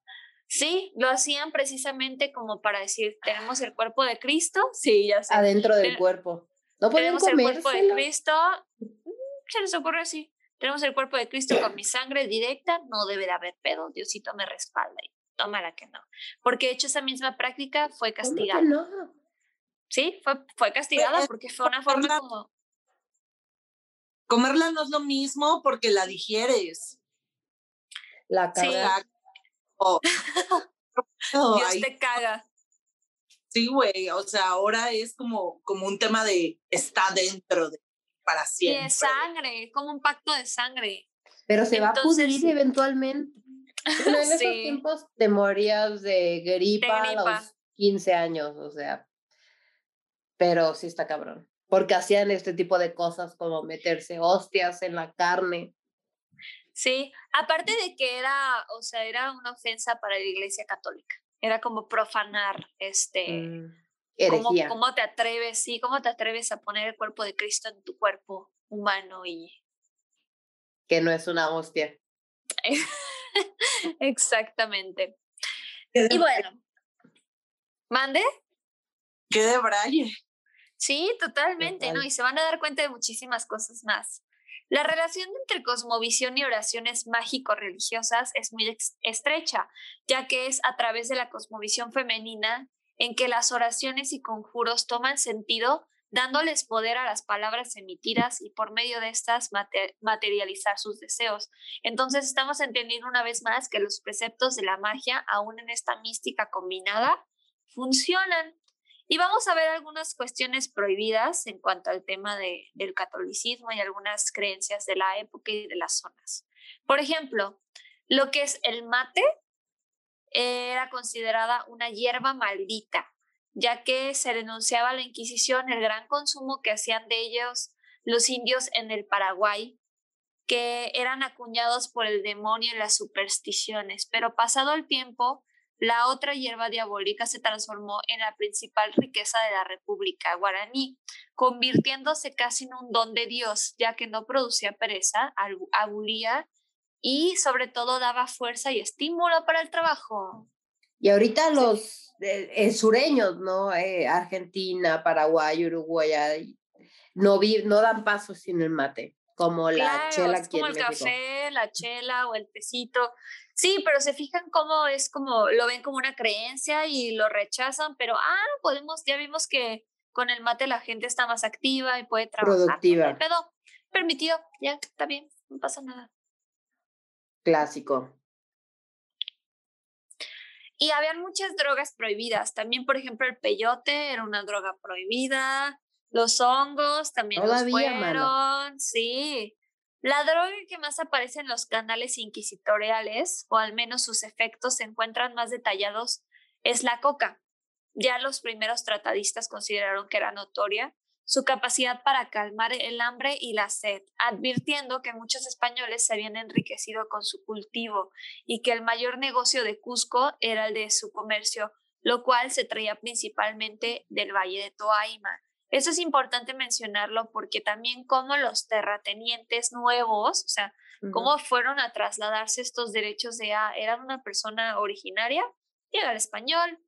Sí, lo hacían precisamente como para decir, tenemos el cuerpo de Cristo. Sí, ya sé. Adentro del cuerpo. No tenemos el cuerpo de Cristo. Se les ocurre así. Tenemos el cuerpo de Cristo con mi sangre directa, no debe de haber pedo, Diosito me respalda y tómala que no. Porque de hecho esa misma práctica fue castigada. No? Sí, fue, fue castigada porque fue una forma como... Comerla no es lo mismo porque la digieres. La caga. Dios te caga. Sí, güey, o sea, ahora es como, como un tema de está dentro de para siempre. Y de sangre, como un pacto de sangre. Pero se va a pudrir eventualmente. en esos tiempos te morías de gripa, a los 15 años, o sea. Pero sí está cabrón. Porque hacían este tipo de cosas como meterse hostias en la carne. Sí, aparte de que era, o sea, era una ofensa para la Iglesia Católica. Era como profanar este. Mm. ¿Cómo, ¿Cómo, te atreves, sí, cómo te atreves a poner el cuerpo de Cristo en tu cuerpo humano y... Que no es una hostia. Exactamente. Y bueno, ¿mande? Qué de braille. Sí, totalmente, ¿no? Y se van a dar cuenta de muchísimas cosas más. La relación entre cosmovisión y oraciones mágico-religiosas es muy estrecha, ya que es a través de la cosmovisión femenina en que las oraciones y conjuros toman sentido dándoles poder a las palabras emitidas y por medio de estas materializar sus deseos. Entonces estamos entendiendo una vez más que los preceptos de la magia, aún en esta mística combinada, funcionan. Y vamos a ver algunas cuestiones prohibidas en cuanto al tema de, del catolicismo y algunas creencias de la época y de las zonas. Por ejemplo, lo que es el mate era considerada una hierba maldita, ya que se denunciaba a la Inquisición el gran consumo que hacían de ellos los indios en el Paraguay, que eran acuñados por el demonio y las supersticiones, pero pasado el tiempo, la otra hierba diabólica se transformó en la principal riqueza de la República guaraní, convirtiéndose casi en un don de Dios, ya que no producía pereza, abulía y sobre todo daba fuerza y estímulo para el trabajo. Y ahorita los eh, sureños, ¿no? Eh, Argentina, Paraguay, Uruguay, no, vi, no dan paso sin el mate, como la chela aquí como el café, la chela o el tecito. Sí, pero se fijan cómo es como, lo ven como una creencia y lo rechazan, pero ah, podemos, ya vimos que con el mate la gente está más activa y puede trabajar. Productiva. Pero permitido, ya, está bien, no pasa nada. Clásico. Y habían muchas drogas prohibidas. También, por ejemplo, el peyote era una droga prohibida. Los hongos también los fueron. Sí. La droga que más aparece en los canales inquisitoriales, o al menos sus efectos se encuentran más detallados, es la coca. Ya los primeros tratadistas consideraron que era notoria su capacidad para calmar el hambre y la sed, advirtiendo que muchos españoles se habían enriquecido con su cultivo y que el mayor negocio de Cusco era el de su comercio, lo cual se traía principalmente del valle de Toaima. Eso es importante mencionarlo porque también como los terratenientes nuevos, o sea, cómo fueron a trasladarse estos derechos de, ah, eran una persona originaria, llega el español,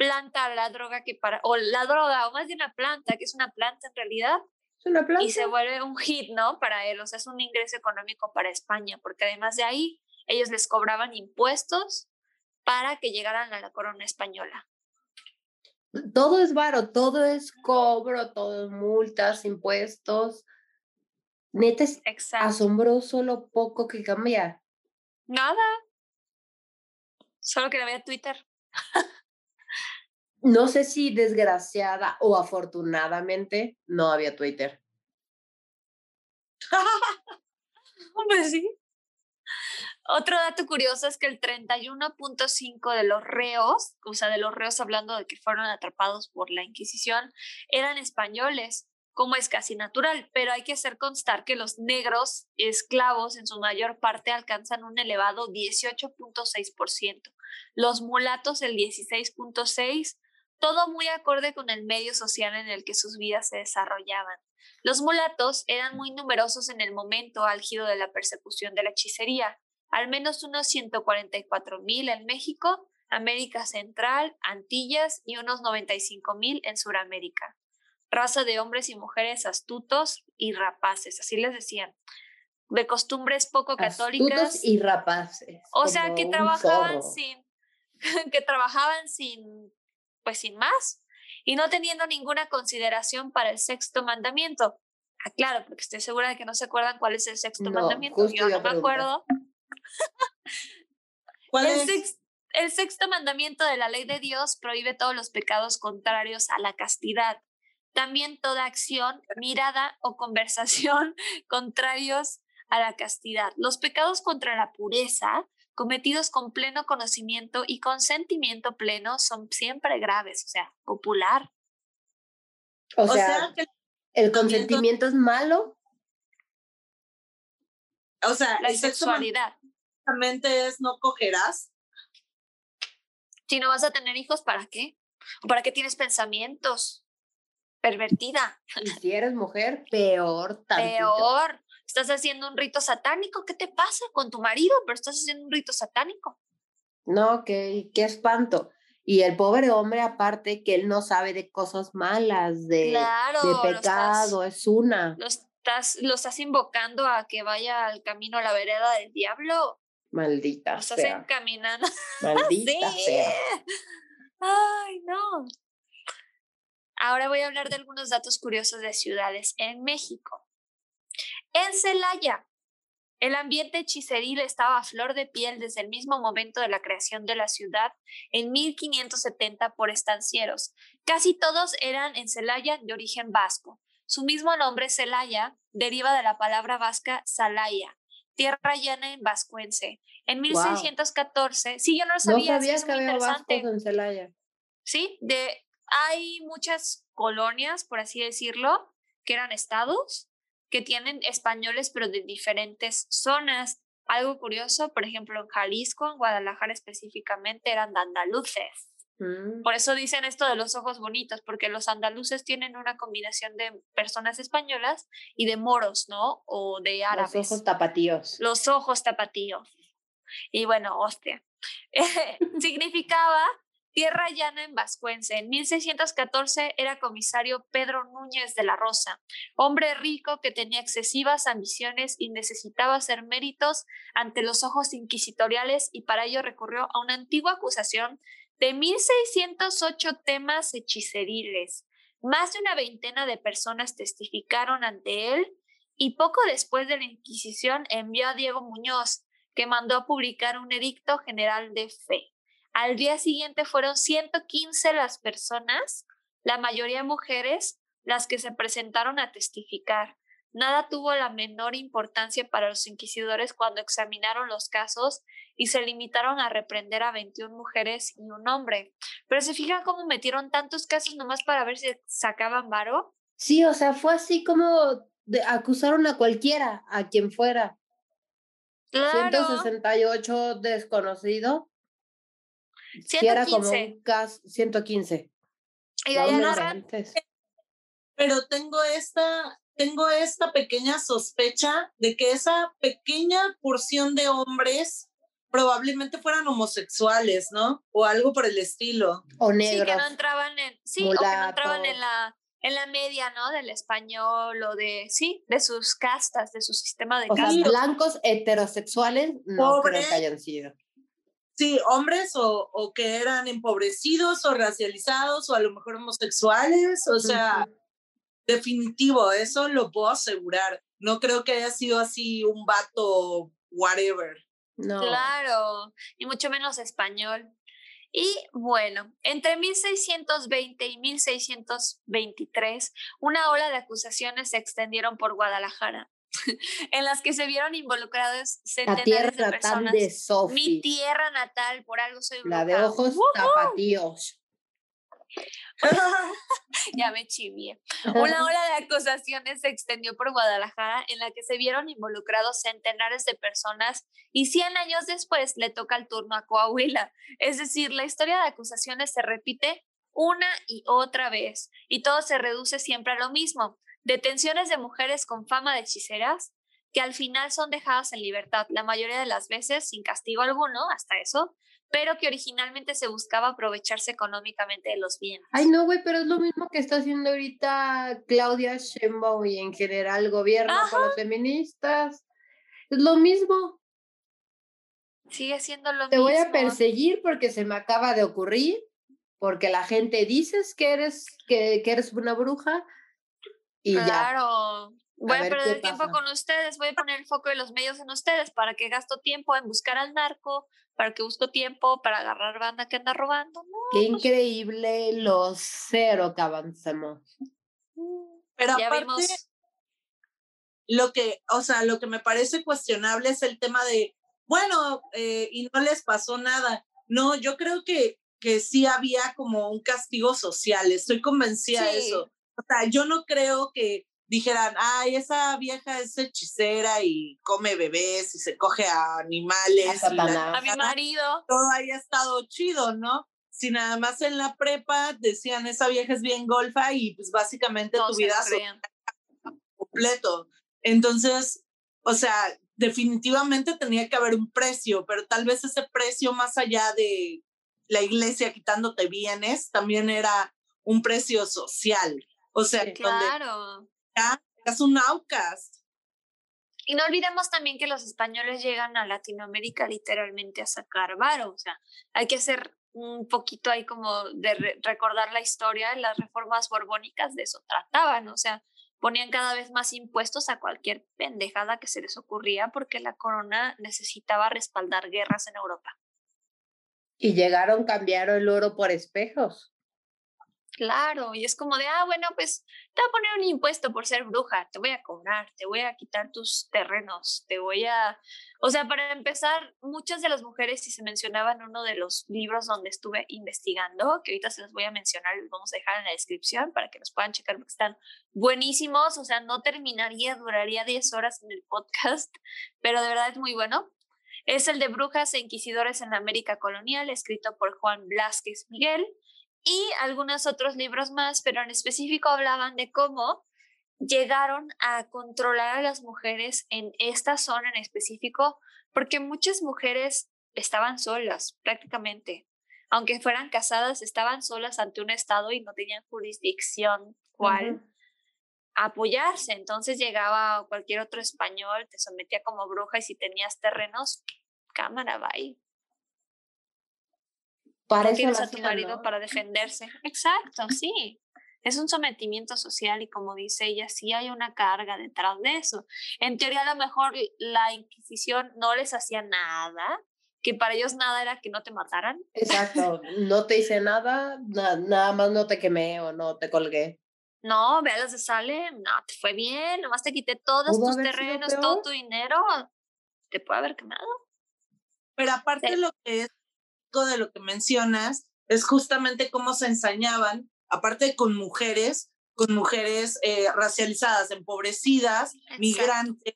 planta la droga que para, o la droga, o más de una planta, que es una planta en realidad. Es una planta. Y se vuelve un hit, ¿no? Para él, o sea, es un ingreso económico para España, porque además de ahí, ellos les cobraban impuestos para que llegaran a la corona española. Todo es varo, todo es cobro, todo es multas, impuestos. Neta es asombroso lo poco que cambia. Nada. Solo que no había Twitter. no sé si desgraciada o afortunadamente no había Twitter. Pues sí. Otro dato curioso es que el 31.5 de los reos, o sea, de los reos hablando de que fueron atrapados por la Inquisición, eran españoles. como es casi natural, pero hay que hacer constar que los negros esclavos en su mayor parte alcanzan un elevado 18.6%, los mulatos el 16.6%, todo muy acorde con el medio social en el que sus vidas se desarrollaban. Los mulatos eran muy numerosos en el momento álgido de la persecución de la hechicería, al menos unos 144 mil en México, América Central, Antillas y unos 95 mil en Sudamérica. Raza de hombres y mujeres astutos y rapaces, así les decían. De costumbres poco católicas. Astutos y rapaces. O sea, que trabajaban sin, que trabajaban sin, pues sin más, y no teniendo ninguna consideración para el sexto mandamiento. Ah, claro, porque estoy segura de que no se acuerdan cuál es el sexto mandamiento. Yo no me acuerdo. ¿Cuál es? el sexto mandamiento de la ley de Dios prohíbe todos los pecados contrarios a la castidad. También toda acción, mirada o conversación contrarios a la castidad. Los pecados contra la pureza, cometidos con pleno conocimiento y consentimiento pleno, son siempre graves, o sea, popular. O, sea, el consentimiento es malo. O sea, la sexualidad. es no cogerás. Si no vas a tener hijos, ¿para qué? ¿O para qué tienes pensamientos? Pervertida. Y si eres mujer, peor también. Peor. Estás haciendo un rito satánico. ¿Qué te pasa con tu marido? Pero estás haciendo un rito satánico. No, qué, qué espanto. Y el pobre hombre, aparte, que él no sabe de cosas malas, de, de pecado, es una. Lo estás, lo estás invocando a que vaya al camino a la vereda del diablo. Maldita Nos sea. encaminando. Maldita sea. Ay, no. Ahora voy a hablar de algunos datos curiosos de ciudades en México. En Celaya, el ambiente hechiceril estaba a flor de piel desde el mismo momento de la creación de la ciudad en 1570 por estancieros. Casi todos eran en Celaya de origen vasco. Su mismo nombre, Celaya, deriva de la palabra vasca Salaya, tierra llana en vascuense. En 1614, sí, yo no lo sabía. No sabía que había vascos en Celaya. Sí, de, hay muchas colonias, por así decirlo, que eran estados, que tienen españoles, pero de diferentes zonas. Algo curioso, por ejemplo, en Jalisco, en Guadalajara específicamente, eran de andaluces. Mm. Por eso dicen esto de los ojos bonitos, porque los andaluces tienen una combinación de personas españolas y de moros, ¿no? O de árabes. Los ojos tapatíos. Los ojos tapatíos. Y bueno, hostia. significaba tierra llana en vascuense. En 1614 era comisario Pedro Núñez de la Rosa, hombre rico que tenía excesivas ambiciones y necesitaba hacer méritos ante los ojos inquisitoriales y para ello recurrió a una antigua acusación de 1.608 temas hechiceriles, más de una veintena de personas testificaron ante él y poco después de la Inquisición envió a Diego Muñoz, que mandó a publicar un edicto general de fe. Al día siguiente fueron 115 las personas, la mayoría mujeres, las que se presentaron a testificar. Nada tuvo la menor importancia para los inquisidores cuando examinaron los casos y se limitaron a reprender a 21 mujeres y un hombre. Pero se fijan cómo metieron tantos casos nomás para ver si sacaban varo. Sí, o sea, fue así como acusaron a cualquiera, a quien fuera. Claro. 168 desconocido. 115. era como un caso, 115. Y Pero tengo esta, tengo esta pequeña sospecha de que esa pequeña porción de hombres probablemente fueran homosexuales, ¿no? O algo por el estilo. O negros. Sí, que no entraban en, sí, o que no entraban en la, en la media, ¿no? Del español o de, sí, de sus castas, de su sistema de o castas. Sea, blancos heterosexuales no creo que hayan sido. Sí, hombres o, o, que eran empobrecidos o racializados o a lo mejor homosexuales, o sea, Definitivo, eso lo puedo asegurar. No creo que haya sido así un vato whatever. No. Claro, y mucho menos español. Y bueno, entre 1620 y 1623, una ola de acusaciones se extendieron por Guadalajara, en las que se vieron involucrados centenares de personas. De Mi tierra natal, por algo soy La de ojos tapatíos. ya me chivié. Una ola de acusaciones se extendió por Guadalajara en la que se vieron involucrados centenares de personas y 100 años después le toca el turno a Coahuila. Es decir, la historia de acusaciones se repite una y otra vez y todo se reduce siempre a lo mismo. Detenciones de mujeres con fama de hechiceras que al final son dejadas en libertad, la mayoría de las veces sin castigo alguno, hasta eso, pero que originalmente se buscaba aprovecharse económicamente de los bienes. Ay, no, güey, pero es lo mismo que está haciendo ahorita Claudia Sheinbaum y en general el gobierno con las feministas. Es lo mismo. Sigue siendo lo mismo. Te voy a perseguir porque se me acaba de ocurrir, porque la gente dices que eres, que, que eres una bruja y ya. Claro. Voy a, perder tiempo con ustedes, voy a poner el foco de los medios en ustedes para que gasto tiempo en buscar al narco, para que busco tiempo para agarrar banda que anda robando. Qué pues increíble lo cero que avanzamos. Pero aparte, lo que, o sea, lo que me parece cuestionable es el tema de, bueno, eh, y no les pasó nada. No, yo creo que, que sí había como un castigo social, estoy convencida de eso. O sea, yo no creo que dijeran, ay, esa vieja es hechicera y come bebés y se coge a animales. A, mi marido. Todo haya estado chido, ¿no? Si nada más en la prepa decían, esa vieja es bien golfa y pues básicamente tu vida completo. Entonces, o sea, definitivamente tenía que haber un precio, pero tal vez ese precio más allá de la iglesia quitándote bienes, también era un precio social. O sea, claro es un outcast. Y no olvidemos también que los españoles llegan a Latinoamérica literalmente a sacar varo, o sea, hay que hacer un poquito ahí como de recordar la historia, las reformas borbónicas de eso trataban, o sea, ponían cada vez más impuestos a cualquier pendejada que se les ocurría porque la corona necesitaba respaldar guerras en Europa. Y llegaron, cambiar el oro por espejos. Claro, y es como de, ah, bueno, pues te voy a poner un impuesto por ser bruja, te voy a cobrar, te voy a quitar tus terrenos, te voy a... O sea, para empezar, muchas de las mujeres, si se mencionaba en uno de los libros donde estuve investigando, que ahorita se los voy a mencionar los vamos a dejar en la descripción para que los puedan checar porque están buenísimos, o sea, no terminaría, duraría 10 horas en el podcast, pero de verdad es muy bueno. Es el de Brujas e Inquisidores en la América Colonial, escrito por Juan Blasquez Miguel y algunos otros libros más, pero en específico hablaban de cómo llegaron a controlar a las mujeres en esta zona en específico, porque muchas mujeres estaban solas prácticamente. Aunque fueran casadas, estaban solas ante un Estado y no tenían jurisdicción cual apoyarse. Entonces llegaba cualquier otro español, te sometía como bruja y si tenías terrenos, cámara, bye para tienes a tu marido para defenderse. Exacto, sí. Es un sometimiento social y como dice ella, sí hay una carga detrás de eso. En teoría a lo mejor la Inquisición no les hacía nada, que para ellos nada era que no te mataran. Exacto, no te hice nada, nada más no te quemé o no te colgué. No, veas de sale, no, te fue bien, nomás te quité todos tus terrenos, todo tu dinero, te puede haber quemado. Pero aparte de lo que es de lo que mencionas es justamente cómo se ensañaban, aparte con mujeres, con mujeres eh, racializadas, empobrecidas, migrantes,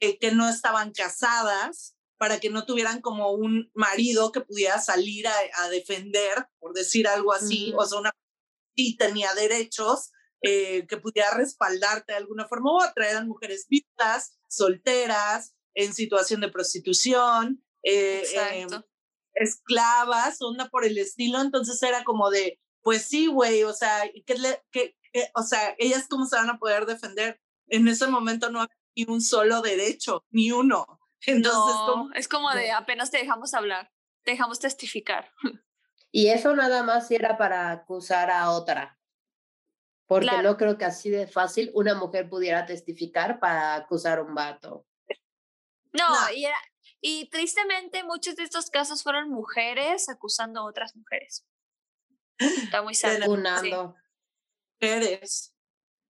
eh, que no estaban casadas, para que no tuvieran como un marido que pudiera salir a, defender, por decir algo así, o sea, una y tenía derechos, eh, que pudiera respaldarte de alguna forma, o atraer a mujeres vivas, solteras, en situación de prostitución, Exacto esclavas, onda por el estilo, entonces era como de, pues sí, güey, o sea, ¿qué le, qué, o sea, ellas cómo se van a poder defender? En ese momento no había ni un solo derecho, ni uno. Entonces, no, es como de apenas te dejamos hablar, te dejamos testificar. Y eso nada más era para acusar a otra. Porque no creo que así de fácil una mujer pudiera testificar para acusar a un vato. No, y era, y tristemente muchos de estos casos fueron mujeres acusando a otras mujeres. Está muy sad. Mujeres.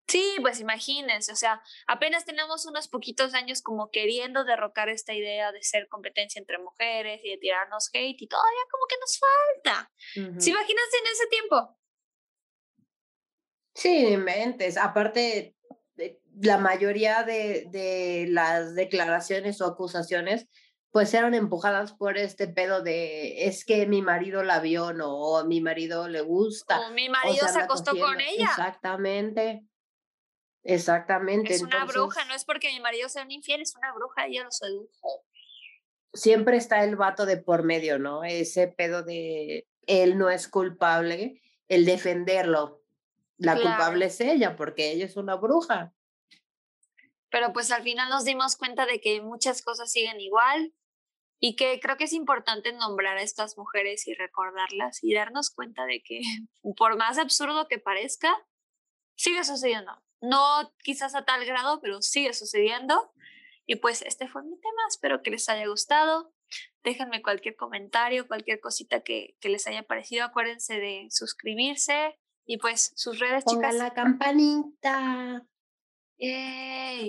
Sí, pues imagínense, o sea, apenas tenemos unos poquitos años como queriendo derrocar esta idea de ser competencia entre mujeres y de tirarnos hate y todavía como que nos falta. ¿Se imaginan en ese tiempo? Sí, mentes. Aparte, la mayoría de, de las declaraciones o acusaciones pues eran empujadas por este pedo de es que mi marido la vio, no, o mi marido le gusta. O mi marido se acostó con ella. Exactamente. Exactamente. Es una bruja, no es porque mi marido sea un infiel, es una bruja, ella lo sedujo. Siempre está el vato de por medio, ¿no? Ese pedo de él no es culpable, el defenderlo. La culpable es ella, porque ella es una bruja. Pero pues al final nos dimos cuenta de que muchas cosas siguen igual y que creo que es importante nombrar a estas mujeres y recordarlas y darnos cuenta de que por más absurdo que parezca, sigue sucediendo. No quizás a tal grado, pero sigue sucediendo. Y pues este fue mi tema, espero que les haya gustado. Déjenme cualquier comentario, cualquier cosita que, que les haya parecido. Acuérdense de suscribirse y pues sus redes, Pongan la campanita. Yay.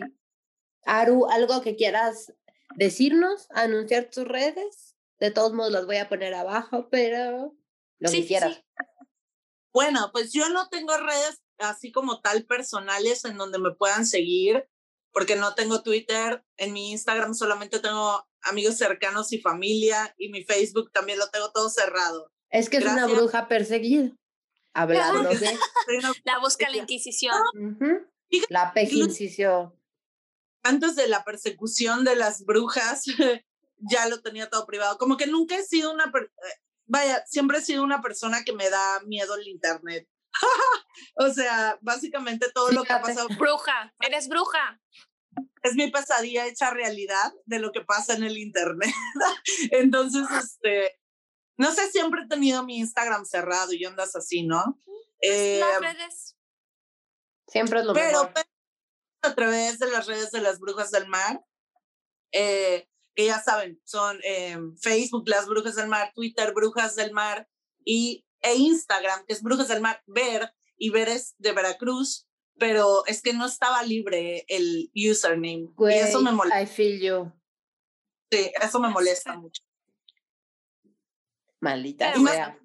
Aru, ¿algo que quieras decirnos, anunciar tus redes? De todos modos las voy a poner abajo, pero lo que quieras. Bueno, pues yo no tengo redes así como tal personales en donde me puedan seguir, porque no tengo Twitter, en mi Instagram solamente tengo amigos cercanos y familia, y mi Facebook también lo tengo todo cerrado. Es que es una bruja perseguida, hablando de... La busca la Inquisición. La Inquisición. Antes de la persecución de las brujas, ya lo tenía todo privado. Como que nunca he sido una... Eh, vaya, siempre he sido una persona que me da miedo el Internet. o sea, básicamente todo lo que ha pasado. Bruja, eres bruja. Es mi pesadilla hecha realidad de lo que pasa en el internet. Entonces, este, no sé, siempre he tenido mi Instagram cerrado y andas así, ¿no? Eh, las redes. Siempre es lo pero, a través de las redes de las brujas del mar, eh, que ya saben, son eh, Facebook, las brujas del mar, Twitter, brujas del mar y e Instagram, que es Brujas del Mar, Ver, y Ver es de Veracruz, pero es que no estaba libre el username. y eso me molesta. I feel you. Sí, eso me molesta mucho. Maldita sea.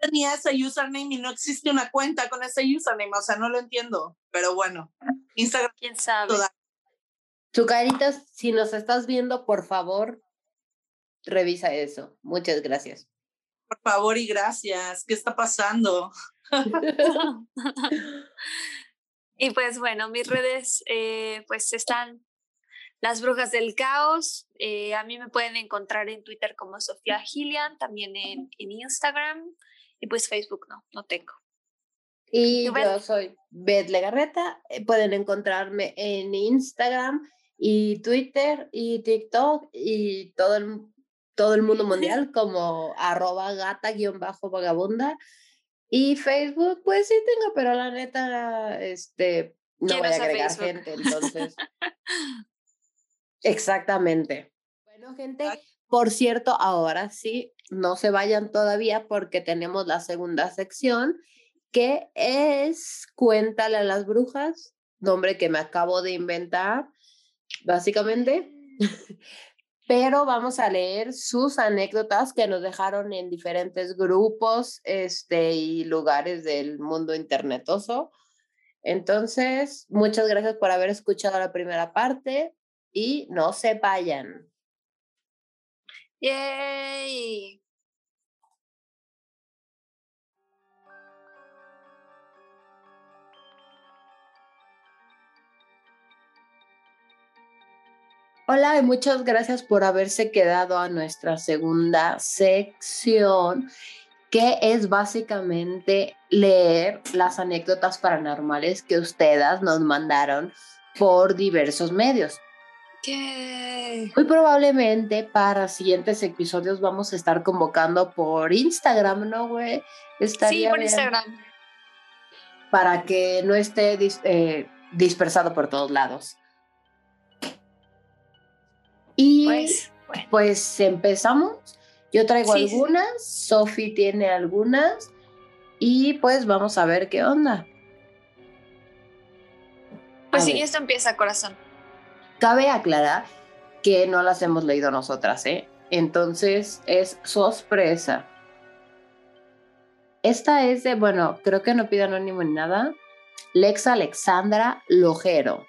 Tenía ese username y no existe una cuenta con ese username, o sea, no lo entiendo. Pero bueno, Instagram. ¿Quién sabe? Chucaritas, si nos estás viendo, por favor, revisa eso. Muchas gracias. Por favor y gracias. ¿Qué está pasando? y pues bueno, mis redes eh, pues están las Brujas del Caos. Eh, a mí me pueden encontrar en Twitter como Sofía Gillian, también en, en Instagram y pues Facebook no, no tengo. Y yo soy Beth Legarreta. Eh, pueden encontrarme en Instagram y Twitter y TikTok y todo el todo el mundo mundial como arroba gata-vagabunda. Y Facebook, pues sí tengo, pero la neta, este, no voy a agregar gente, entonces. Exactamente. Bueno, gente, por cierto, ahora sí, no se vayan todavía porque tenemos la segunda sección, que es Cuéntale a las brujas, nombre que me acabo de inventar, básicamente pero vamos a leer sus anécdotas que nos dejaron en diferentes grupos este, y lugares del mundo internetoso. Entonces, muchas gracias por haber escuchado la primera parte y no se vayan. Yay. Hola y muchas gracias por haberse quedado a nuestra segunda sección, que es básicamente leer las anécdotas paranormales que ustedes nos mandaron por diversos medios. Muy probablemente para siguientes episodios vamos a estar convocando por Instagram, ¿no, güey? sí, por Instagram. Para que no esté eh, dispersado por todos lados. Y pues, pues empezamos. Yo traigo algunas, Sofi tiene algunas y pues vamos a ver qué onda. Pues sí, esto empieza corazón. Cabe aclarar que no las hemos leído nosotras, ¿eh? Entonces es sorpresa. Esta es de, bueno, creo que no pide anónimo ni nada. Lex Alexandra Lojero.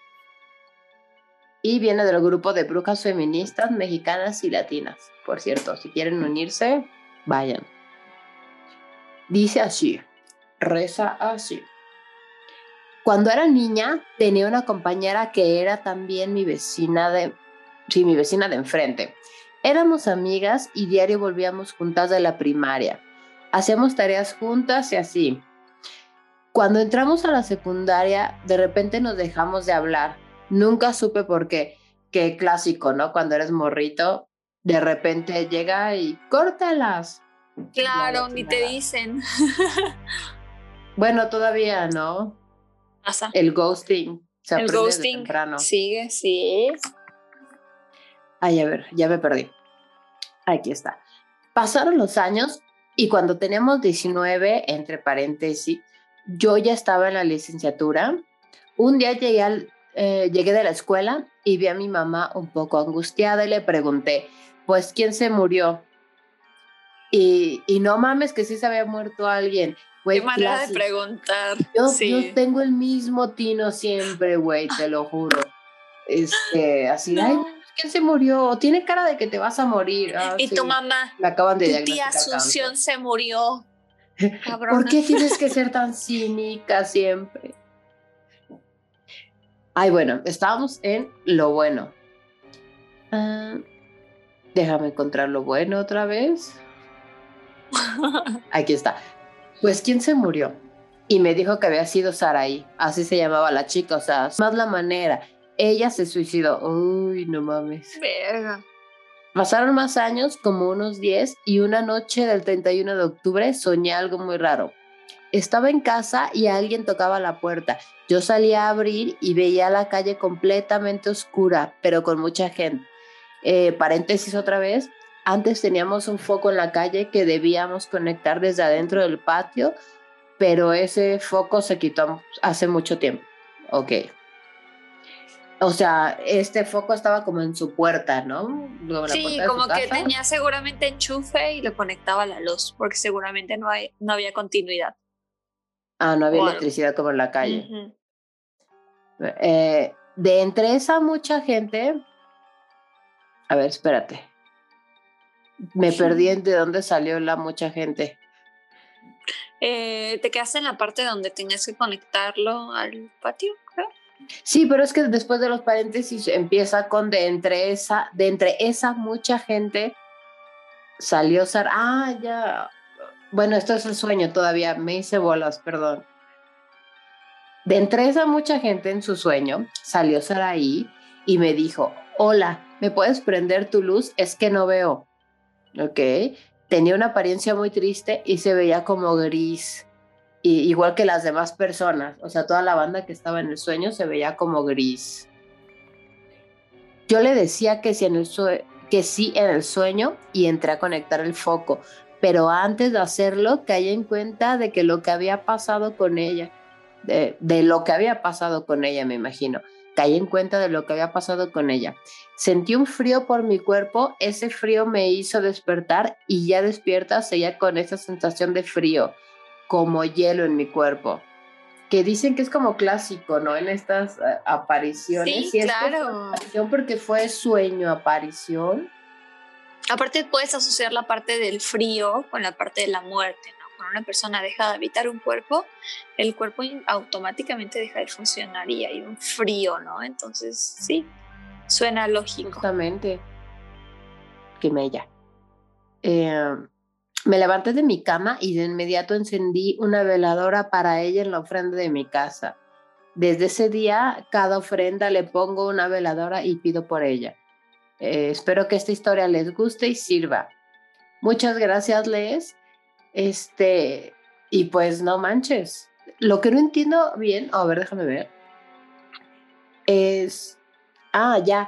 Y viene del grupo de brujas feministas mexicanas y latinas. Por cierto, si quieren unirse, vayan. Dice así, reza así. Cuando era niña, tenía una compañera que era también mi vecina de, sí, mi vecina de enfrente. Éramos amigas y diario volvíamos juntas de la primaria. Hacíamos tareas juntas y así. Cuando entramos a la secundaria, de repente nos dejamos de hablar. Nunca supe por qué. Qué clásico, ¿no? Cuando eres morrito, de repente llega y córtalas. Claro, ni te dicen. bueno, todavía, ¿no? El ghosting. Se el ghosting temprano. sigue, sí. Ay, a ver, ya me perdí. Aquí está. Pasaron los años y cuando teníamos 19, entre paréntesis, yo ya estaba en la licenciatura. Un día llegué, al, eh, llegué de la escuela y vi a mi mamá un poco angustiada y le pregunté, pues, ¿quién se murió? Y, y no mames que sí se había muerto alguien. Qué manera de preguntar. Yo, yo, tengo el mismo tino siempre, güey, te lo juro. Este, así, ay, ¿quién se murió? Tiene cara de que te vas a morir. Ah, y tu mamá. Me acaban de Tu tía Asunción se murió. ¿Por qué tienes que ser tan cínica siempre? Ay, bueno, estábamos en lo bueno. Ah, déjame encontrar lo bueno otra vez. Aquí está. Pues, ¿quién se murió? Y me dijo que había sido Saraí, así se llamaba la chica, o sea, más la manera. Ella se suicidó. Uy, no mames. Verga. Pasaron más años, como unos 10, y una noche del 31 de octubre soñé algo muy raro. Estaba en casa y alguien tocaba la puerta. Yo salí a abrir y veía la calle completamente oscura, pero con mucha gente. Eh, paréntesis otra vez, antes teníamos un foco en la calle que debíamos conectar desde adentro del patio, pero ese foco se quitó hace mucho tiempo. Ok. O sea, este foco estaba como en su puerta, ¿no? sí, como que tenía seguramente enchufe y lo conectaba a la luz, porque seguramente no, hay, no había continuidad. Ah, no había electricidad como en la calle. Eh, de entre esa mucha gente, a ver, espérate. Me perdí en de dónde salió la mucha gente. Eh, te quedaste en la parte donde tenías que conectarlo al patio, creo. Sí, pero es que después de los paréntesis empieza con de entre esa, de entre esa mucha gente salió Sar. Ah, ya. Bueno, esto es el sueño todavía. Me hice bolas, perdón. De entre esa mucha gente en su sueño salió Saraí y me dijo: Hola, ¿me puedes prender tu luz? Es que no veo. ¿Ok? Tenía una apariencia muy triste y se veía como gris, y, igual que las demás personas, o sea, toda la banda que estaba en el sueño se veía como gris. Yo le decía que, si en el que sí en el sueño y entré a conectar el foco, pero antes de hacerlo caí en cuenta de que lo que había pasado con ella, de, de lo que había pasado con ella, me imagino caí en cuenta de lo que había pasado con ella. Sentí un frío por mi cuerpo, ese frío me hizo despertar y ya despierta seguía con esa sensación de frío, como hielo en mi cuerpo. Que dicen que es como clásico, ¿no? En estas eh, apariciones. Sí, claro. porque fue sueño, aparición. Aparte puedes asociar la parte del frío con la parte de la muerte, una persona deja de habitar un cuerpo, el cuerpo automáticamente deja de funcionar y hay un frío, ¿no? Entonces, sí, suena lógico. Justamente. Que me Eh, me levanté de mi cama y de inmediato encendí una veladora para ella en la ofrenda de mi casa. Desde ese día, cada ofrenda le pongo una veladora y pido por ella. Eh, espero que esta historia les guste y sirva. Muchas gracias, Les. Este, y pues no manches. Lo que no entiendo bien, a ver, déjame ver, es, ah, ya,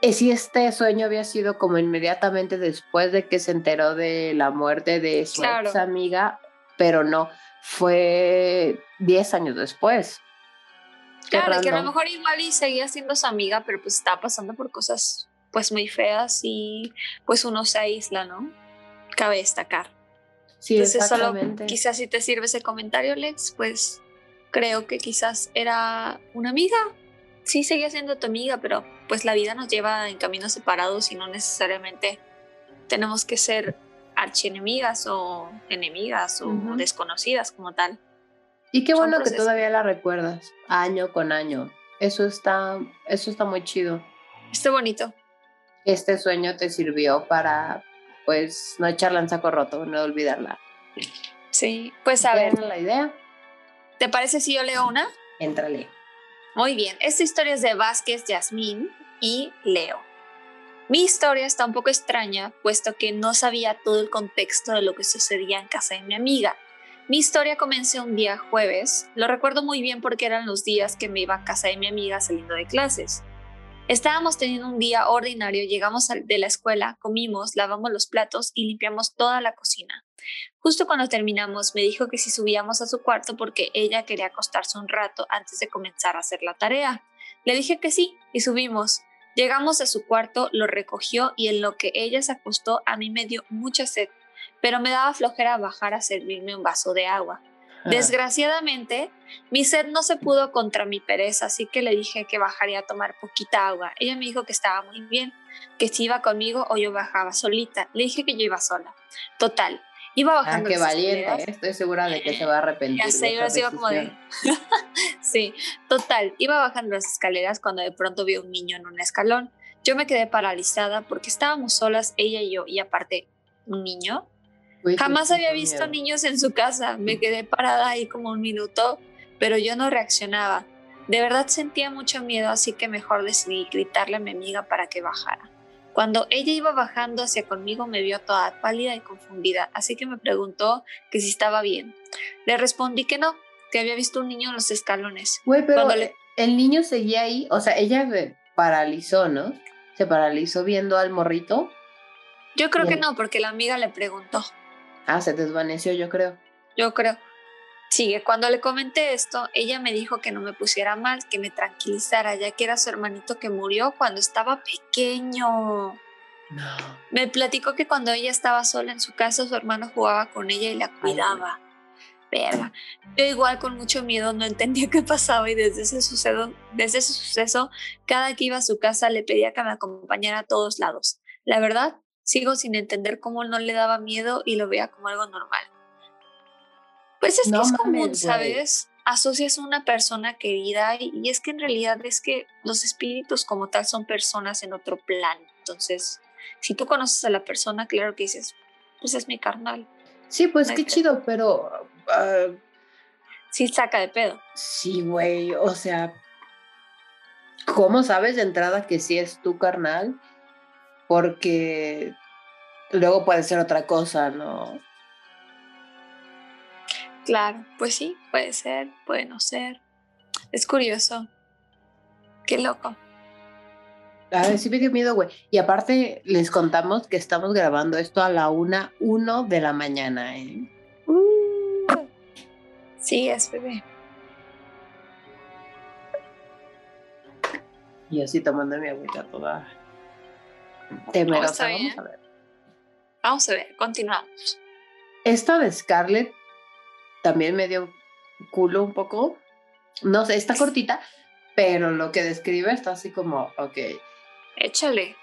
es si este sueño había sido como inmediatamente después de que se enteró de la muerte de su ex amiga, pero no, fue 10 años después. claro, que a lo mejor igual y seguía siendo su amiga, pero pues estaba pasando por cosas pues muy feas y pues uno se aísla, ¿no? Cabe destacar. Sí, Entonces. Solo, quizás si te sirve ese comentario, Lex, pues creo que quizás era una amiga. Sí, seguía siendo tu amiga, pero pues la vida nos lleva en caminos separados y no necesariamente tenemos que ser archienemigas o enemigas o desconocidas como tal. Y qué bueno que todavía la recuerdas, año con año. Eso está, eso está muy chido. Está bonito. Este sueño te sirvió para, pues, no echarla en saco roto, no olvidarla. Sí, pues a ver. la idea? ¿Te parece si yo leo una? Éntrale. Muy bien, esta historia es de Vázquez, Yasmín y Leo. Mi historia está un poco extraña, puesto que no sabía todo el contexto de lo que sucedía en casa de mi amiga. Mi historia comenzó un día jueves, lo recuerdo muy bien porque eran los días que me iba a casa de mi amiga saliendo de clases. Estábamos teniendo un día ordinario, llegamos de la escuela, comimos, lavamos los platos y limpiamos toda la cocina. Justo cuando terminamos me dijo que si subíamos a su cuarto porque ella quería acostarse un rato antes de comenzar a hacer la tarea. Le dije que sí y subimos. Llegamos a su cuarto, lo recogió y en lo que ella se acostó a mí me dio mucha sed, pero me daba flojera bajar a servirme un vaso de agua. Desgraciadamente, mi sed no se pudo contra mi pereza, así que le dije que bajaría a tomar poquita agua. Ella me dijo que estaba muy bien, que si iba conmigo o yo bajaba solita. Le dije que yo iba sola. Total, iba ah, bajando. Ah, qué valiente, ¿eh? estoy segura de que se va a arrepentir. Ya sé, yo sigo como de. sí, total, iba bajando las escaleras cuando de pronto vi un niño en un escalón. Yo me quedé paralizada porque estábamos solas, ella y yo, y aparte, un niño Jamás había visto niños en su casa. Me quedé parada ahí como un minuto, pero yo no reaccionaba. De verdad sentía mucho miedo, así que mejor decidí gritarle a mi amiga para que bajara. Cuando ella iba bajando hacia conmigo me vio toda pálida y confundida, así que me preguntó que si estaba bien. Le respondí que no, que había visto un niño en los escalones. Güey, pero el niño seguía ahí, o sea, ella me paralizó, ¿no? Se paralizó viendo al morrito. Yo creo que no, porque la amiga le preguntó. Ah, se desvaneció, yo creo. Yo creo. Sigue, cuando le comenté esto, ella me dijo que no me pusiera mal, que me tranquilizara, ya que era su hermanito que murió cuando estaba pequeño. No. Me platicó que cuando ella estaba sola en su casa, su hermano jugaba con ella y la cuidaba. Verga. Yo igual con mucho miedo no entendía qué pasaba y desde ese, suceso, desde ese suceso, cada que iba a su casa le pedía que me acompañara a todos lados. La verdad, sigo sin entender cómo no le daba miedo y lo veía como algo normal. Pues es que es común, ¿sabes? Asocias a una persona querida y, es que en realidad es que los espíritus como tal son personas en otro plan. Entonces, si tú conoces a la persona, claro que dices, pues es mi carnal. Sí, pues qué chido, pero... Ah, sí, saca de pedo. Sí, güey, o sea, ¿cómo sabes de entrada que sí es tu carnal? Porque luego puede ser otra cosa, ¿no? Claro, pues sí, puede ser, puede no ser. Es curioso. Qué loco. A ver, sí me dio miedo, güey. Y aparte les contamos que estamos grabando esto a la una, uno de la mañana, ¿eh? Uh, sí, es bebé. Y así tomando mi agüita toda temerosa. Vamos a ver. Vamos a ver, continuamos. Esta de Scarlett también me dio culo un poco. No sé, está cortita, pero lo que describe está así como, ok. Échale.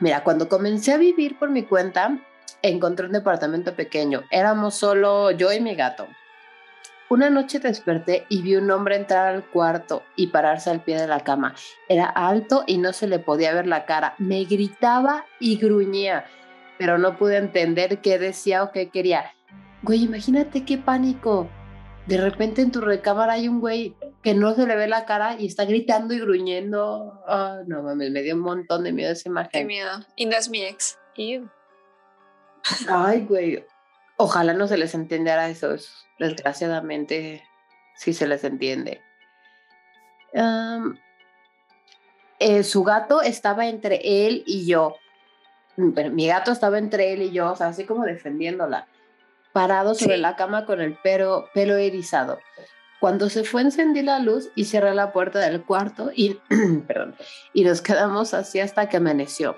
Mira, cuando comencé a vivir por mi cuenta, encontré un departamento pequeño. Éramos solo yo y mi gato. Una noche desperté y vi un hombre entrar al cuarto y pararse al pie de la cama. Era alto y no se le podía ver la cara. Me gritaba y gruñía pero no pude entender qué decía o qué quería. Güey, imagínate qué pánico. De repente en tu recámara hay un güey que no se le ve la cara y está gritando y gruñendo. Oh, no mames, me dio un montón de miedo esa imagen. Qué miedo. Y no es mi ex. Ay, güey. Ojalá no se les entendiera eso. Desgraciadamente, sí se les entiende. Eh, su gato estaba entre él y yo mi gato estaba entre él y yo, o sea, así como defendiéndola, parado sobre la cama con el pelo, pelo erizado. Cuando se fue encendí la luz y cerré la puerta del cuarto y, perdón, y nos quedamos así hasta que amaneció.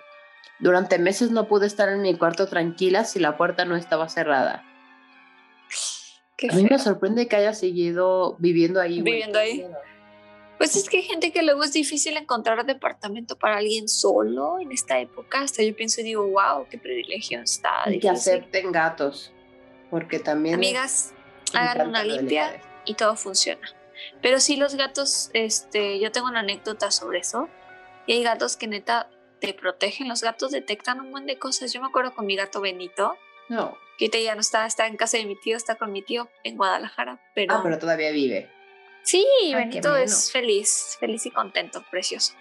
Durante meses no pude estar en mi cuarto tranquila si la puerta no estaba cerrada. a mí me sorprende que haya seguido viviendo ahí. Viviendo ahí. Pues es que hay gente que luego es difícil encontrar departamento para alguien solo en esta época. Hasta yo pienso y digo, wow, qué privilegio está. Y que acepten gatos, porque también... Amigas, hagan una limpia y todo funciona. Pero sí los gatos, este, yo tengo una anécdota sobre eso. Y hay gatos que neta te protegen. Los gatos detectan un montón de cosas. Yo me acuerdo con mi gato Benito. No. Que ya no está, está en casa de mi tío, está con mi tío en Guadalajara. Pero... Ah, pero todavía vive. Sí, Benito es feliz, feliz y contento, precioso.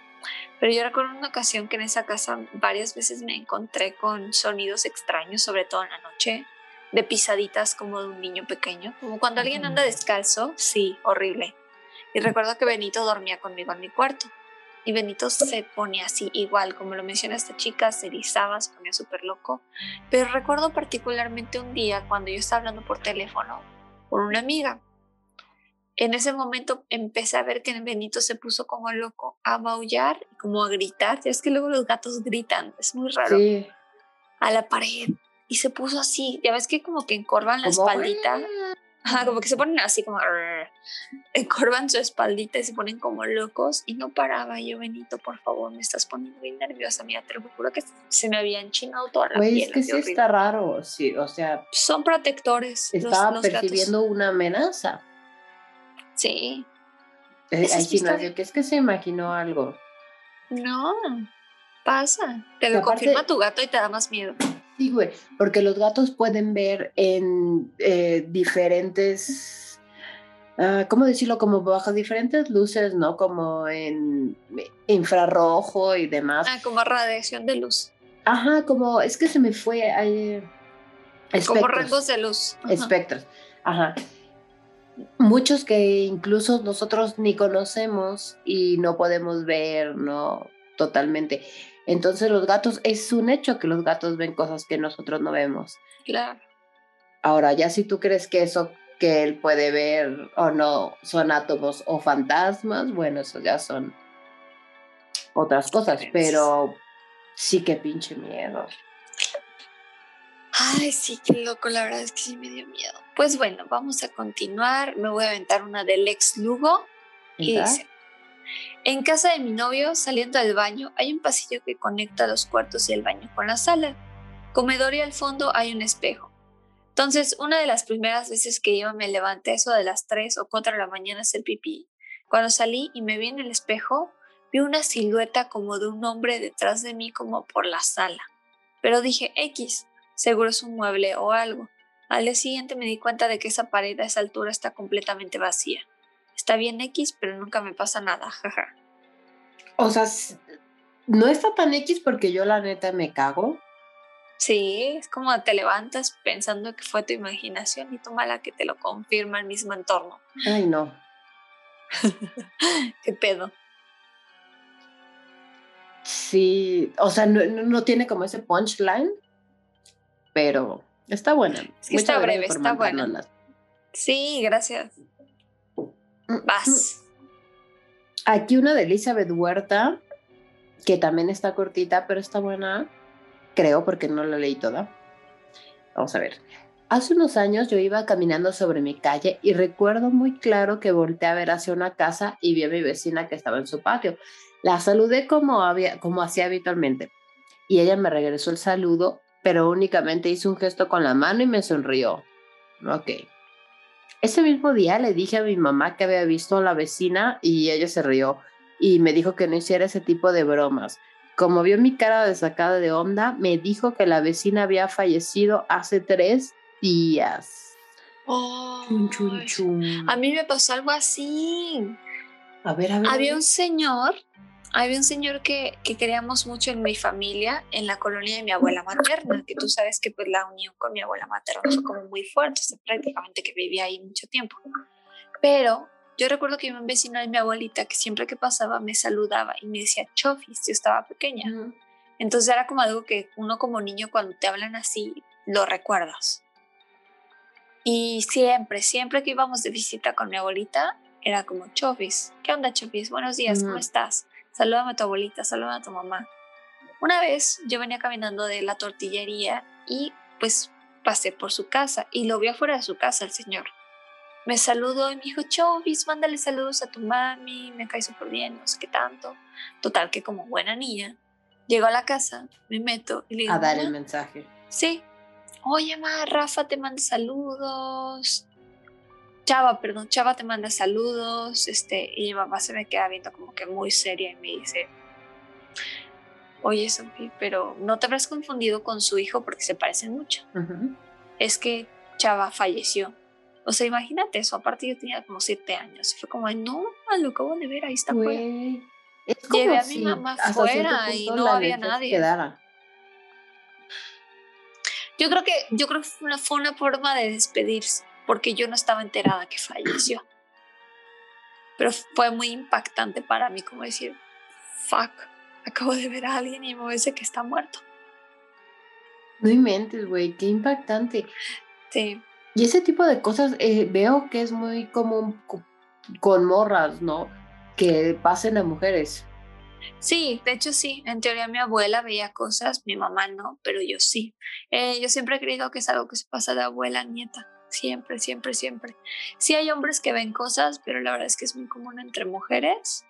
Pero yo recuerdo una ocasión que en esa casa varias veces me encontré con sonidos extraños, sobre todo en la noche, de pisaditas como de un niño pequeño, como cuando alguien anda descalzo, sí, horrible. Y recuerdo que Benito dormía conmigo en mi cuarto. Y Benito se pone así, igual, como lo menciona esta chica, se erizaba, se ponía súper loco. Pero recuerdo particularmente un día cuando yo estaba hablando por teléfono con una amiga en ese momento empecé a ver que Benito se puso como loco a maullar y como a gritar. Ya es que luego los gatos gritan, es muy raro. Sí. A la pared. Y se puso así. Ya ves que como que encorvan la espaldita. Ajá, como que se ponen así como encorvan su espaldita y se ponen como locos y no paraba yo Benito por favor me estás poniendo bien nerviosa mira te lo juro que se me había enchinado toda la piel es que sí está raro sí o sea son protectores estaba percibiendo una amenaza Sí. Eh, hay que es que se imaginó algo. No, pasa. Te lo confirma tu gato y te da más miedo. Sí, güey, porque los gatos pueden ver en eh, diferentes, uh, ¿cómo decirlo? Como bajo diferentes luces, ¿no? Como en infrarrojo y demás. Ah, como radiación de luz. Ajá, como, es que se me fue. Hay, como rangos de luz. Espectros. Ajá muchos que incluso nosotros ni conocemos y no podemos ver, ¿no? Totalmente. Entonces los gatos, es un hecho que los gatos ven cosas que nosotros no vemos. Claro. Ahora, ya si tú crees que eso que él puede ver o no son átomos o fantasmas, bueno, eso ya son otras cosas, pero sí que pinche miedo. Ay, sí, qué loco, la verdad es que sí me dio miedo. Pues bueno, vamos a continuar. Me voy a aventar una del ex Lugo. Y dice, en casa de mi novio, saliendo del baño, hay un pasillo que conecta los cuartos y el baño con la sala. Comedor y al fondo hay un espejo. Entonces, una de las primeras veces que iba me levanté eso de las 3 o 4 de la mañana a hacer pipí. Cuando salí y me vi en el espejo, vi una silueta como de un hombre detrás de mí como por la sala. Pero dije, X, seguro es un mueble o algo. Al día siguiente me di cuenta de que esa pared a esa altura está completamente vacía. Está bien X, pero nunca me pasa nada, jaja. O sea, no está tan X porque yo la neta me cago. Sí, es como te levantas pensando que fue tu imaginación y tú mala que te lo confirma el mismo entorno. Ay, no. ¿Qué pedo? Sí, o sea, no, no tiene como ese punchline pero está buena. está breve, está buena. Sí, gracias. Vas. Aquí una de Elizabeth Huerta, que también está cortita, pero está buena, creo, porque no la leí toda. Vamos a ver. Hace unos años yo iba caminando sobre mi calle y recuerdo muy claro que volteé a ver hacia una casa y vi a mi vecina que estaba en su patio. La saludé como, había, como hacía habitualmente y ella me regresó el saludo pero únicamente hizo un gesto con la mano y me sonrió. Ok. Ese mismo día le dije a mi mamá que había visto a la vecina y ella se rió y me dijo que no hiciera ese tipo de bromas. Como vio mi cara de sacada de onda, me dijo que la vecina había fallecido hace tres días. Oh, A mí me pasó algo así. A ver, a ver. Había un señor había un señor que, que, queríamos mucho en mi familia, en la colonia de mi abuela materna, que tú sabes que pues la unión con mi abuela materna fue como muy fuerte, prácticamente que vivía ahí mucho tiempo. Pero yo recuerdo que un vecino de mi abuelita que siempre que pasaba me saludaba y me decía chofis, yo estaba pequeña. Entonces era como algo que uno como niño cuando te hablan así, lo recuerdas. Y siempre, siempre que íbamos de visita con mi abuelita, era como chofis. ¿Qué onda chofis? Buenos días, ¿cómo estás? Salúdame a tu abuelita, salúdame a tu mamá. Una vez yo venía caminando de la tortillería y pues pasé por su casa y lo vi afuera de su casa el señor. me saludó y me dijo, Chovis, mándale saludos a tu mami, me cae súper bien, no sé qué tanto. Total, que como buena niña, llego a la casa, me meto y le digo... A dar el mensaje. Sí. Oye, ma, Rafa te manda saludos. Chava, perdón, Chava te manda saludos. Este, y mi mamá se me queda viendo como que muy seria y me dice, oye, Sophie, pero no te habrás confundido con su hijo porque se parecen mucho. Es que Chava falleció. O sea, imagínate eso. Aparte, yo tenía como siete años. Y fue como, no, lo acabo de ver, ahí está fuera. Llevé a mi mamá afuera y no había nadie. Yo creo que, yo creo que fue una, fue una forma de despedirse, porque yo no estaba enterada que falleció. Pero fue muy impactante para mí, como decir, fuck, acabo de ver a alguien y me dice que está muerto. No inventes, güey, qué impactante. Sí. Y ese tipo de cosas eh, veo que es muy común con morras, ¿no? Que pasen a mujeres. Sí, de hecho sí. En teoría mi abuela veía cosas, mi mamá no, pero yo sí. Eh, yo siempre he creído que es algo que se pasa de abuela a nieta. Siempre, siempre, siempre. Sí hay hombres que ven cosas, pero la verdad es que es muy común entre mujeres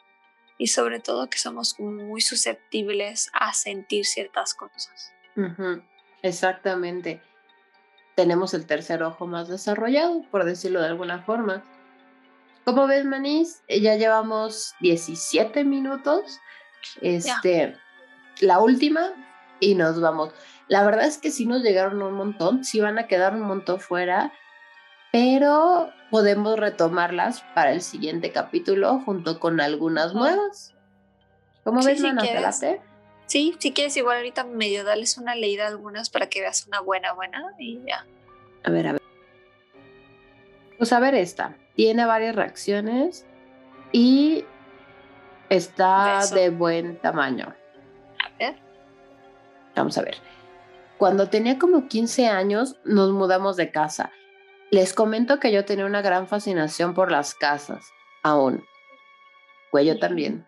y sobre todo que somos muy susceptibles a sentir ciertas cosas. Exactamente tenemos el tercer ojo más desarrollado, por decirlo de alguna forma. Como ves, Manís, eh, ya llevamos 17 minutos. Este, la última y nos vamos. La verdad es que sí nos llegaron un montón, sí van a quedar un montón fuera, pero podemos retomarlas para el siguiente capítulo junto con algunas nuevas. ¿Cómo ves, Mana? Sí, si quieres igual ahorita medio darles una leída a algunas para que veas una buena, buena y ya. A ver, a ver. Pues a ver esta. Tiene varias reacciones y está de buen tamaño. A ver. Vamos a ver. Cuando tenía como 15 años nos mudamos de casa. Les comento que yo tenía una gran fascinación por las casas, aún. Pues yo también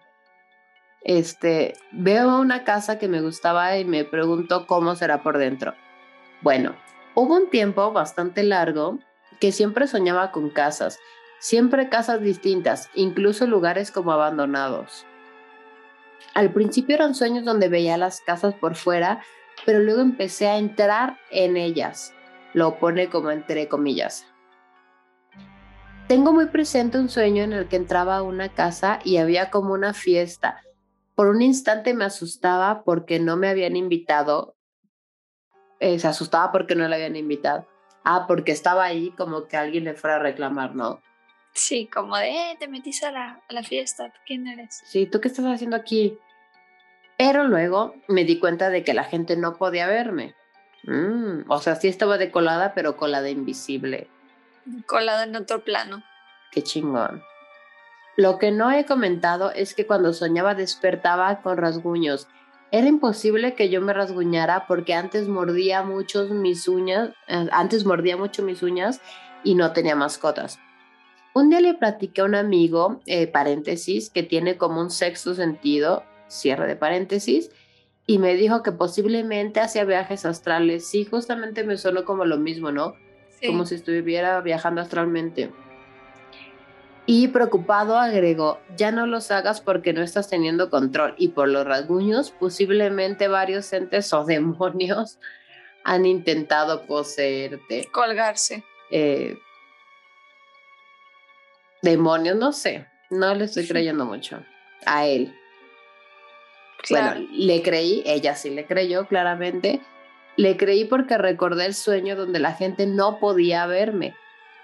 este, veo una casa que me gustaba y me pregunto cómo será por dentro. Bueno, hubo un tiempo bastante largo que siempre soñaba con casas, siempre casas distintas, incluso lugares como abandonados. Al principio eran sueños donde veía las casas por fuera, pero luego empecé a entrar en ellas. Lo pone como entre comillas. Tengo muy presente un sueño en el que entraba a una casa y había como una fiesta por un instante me asustaba porque no me habían invitado. Eh, se asustaba porque no le habían invitado. Ah, porque estaba ahí como que alguien le fuera a reclamar, ¿no? Sí, como de, eh, te metiste a la, a la fiesta, ¿quién eres? Sí, ¿tú qué estás haciendo aquí? Pero luego me di cuenta de que la gente no podía verme. Mm, o sea, sí estaba de colada, pero colada invisible. Colada en otro plano. Qué chingón. Lo que no he comentado es que cuando soñaba despertaba con rasguños. Era imposible que yo me rasguñara porque antes mordía mucho mis uñas, eh, antes mordía mucho mis uñas y no tenía mascotas. Un día le platiqué a un amigo, eh, paréntesis, que tiene como un sexto sentido, cierre de paréntesis, y me dijo que posiblemente hacía viajes astrales. Sí, justamente me sonó como lo mismo, ¿no? Como si estuviera viajando astralmente. Y preocupado agregó, ya no los hagas porque no estás teniendo control y por los rasguños posiblemente varios entes o demonios han intentado poseerte. Colgarse. Eh, demonios, no sé, no le estoy creyendo mucho a él. Bueno, le creí, ella sí le creyó claramente. Le creí porque recordé el sueño donde la gente no podía verme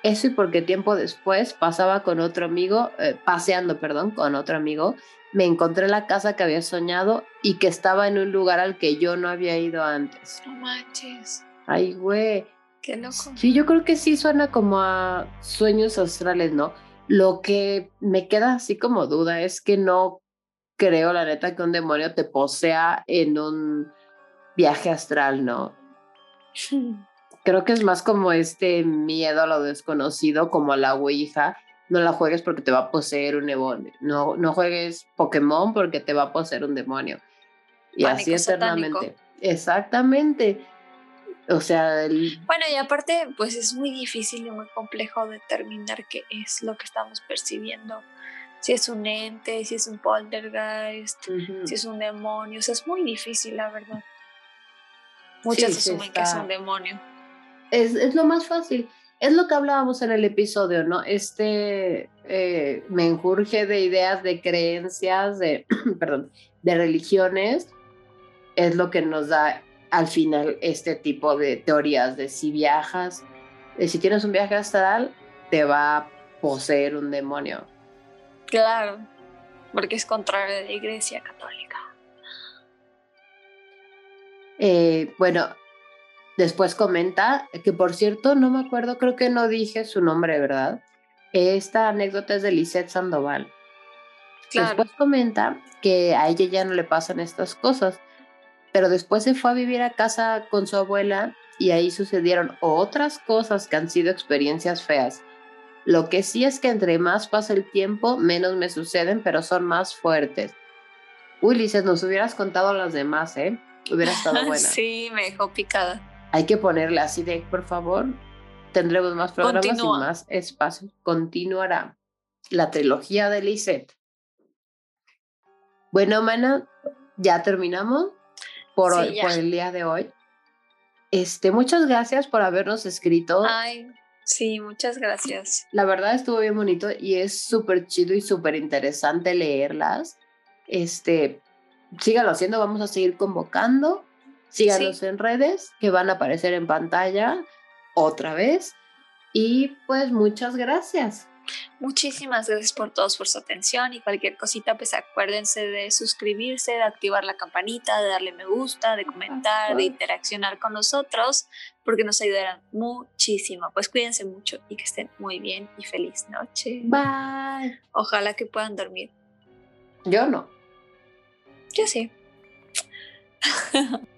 eso y porque tiempo después pasaba con otro amigo, eh, paseando, perdón, con otro amigo, me encontré la casa que había soñado y que estaba en un lugar al que yo no había ido antes. No manches. Ay, güey. Qué loco. Sí, yo creo que sí suena como a sueños astrales, ¿no? Lo que me queda así como duda es que no creo, la neta, que un demonio te posea en un viaje astral, ¿no? Creo que es más como este miedo a lo desconocido, como a la Ouija. No la juegues porque te va a poseer un demonio. No, no juegues Pokémon porque te va a poseer un demonio. Y así eternamente. Exactamente. O sea, el... Bueno, y aparte, pues es muy difícil y muy complejo determinar qué es lo que estamos percibiendo. Si es un ente, si es un poltergeist, si es un demonio. O sea, es muy difícil, la verdad. Muchas asumen que es un demonio. Es, es, lo más fácil. Es lo que hablábamos en el episodio, ¿no? Este eh, menjurje de ideas, de creencias, de, perdón, de religiones, es lo que nos da al final este tipo de teorías de si viajas, de si tienes un viaje astral, te va a poseer un demonio. Claro, porque es contrario de la Iglesia Católica. Eh, bueno, después comenta que, por cierto, no me acuerdo, creo que no dije su nombre, ¿verdad? Esta anécdota es de Lisette Sandoval. Después comenta que a ella ya no le pasan estas cosas, pero después se fue a vivir a casa con su abuela y ahí sucedieron otras cosas que han sido experiencias feas. Lo que sí es que entre más pasa el tiempo, menos me suceden, pero son más fuertes. Uy, Lisette, nos hubieras contado a las demás, ¿eh? Hubiera estado buena. sí, me dejó picada. Hay que ponerle así de, por favor, tendremos más programas y más espacio. Continuará la trilogía de Lisette. Bueno, Mana, ya terminamos por, hoy, por el día de hoy. Este, muchas gracias por habernos escrito. Ay, sí, muchas gracias. La verdad estuvo bien bonito y es súper chido y súper interesante leerlas. Este, síganlo haciendo, vamos a seguir convocando. Síganos en redes que van a aparecer en pantalla otra vez. Y pues muchas gracias. Muchísimas gracias por todos por su atención y cualquier cosita pues acuérdense de suscribirse, de activar la campanita, de darle me gusta, de comentar, de interaccionar con nosotros porque nos ayudarán muchísimo. Pues cuídense mucho y que estén muy bien y feliz noche. Bye. Ojalá que puedan dormir. Yo no. Yo sí.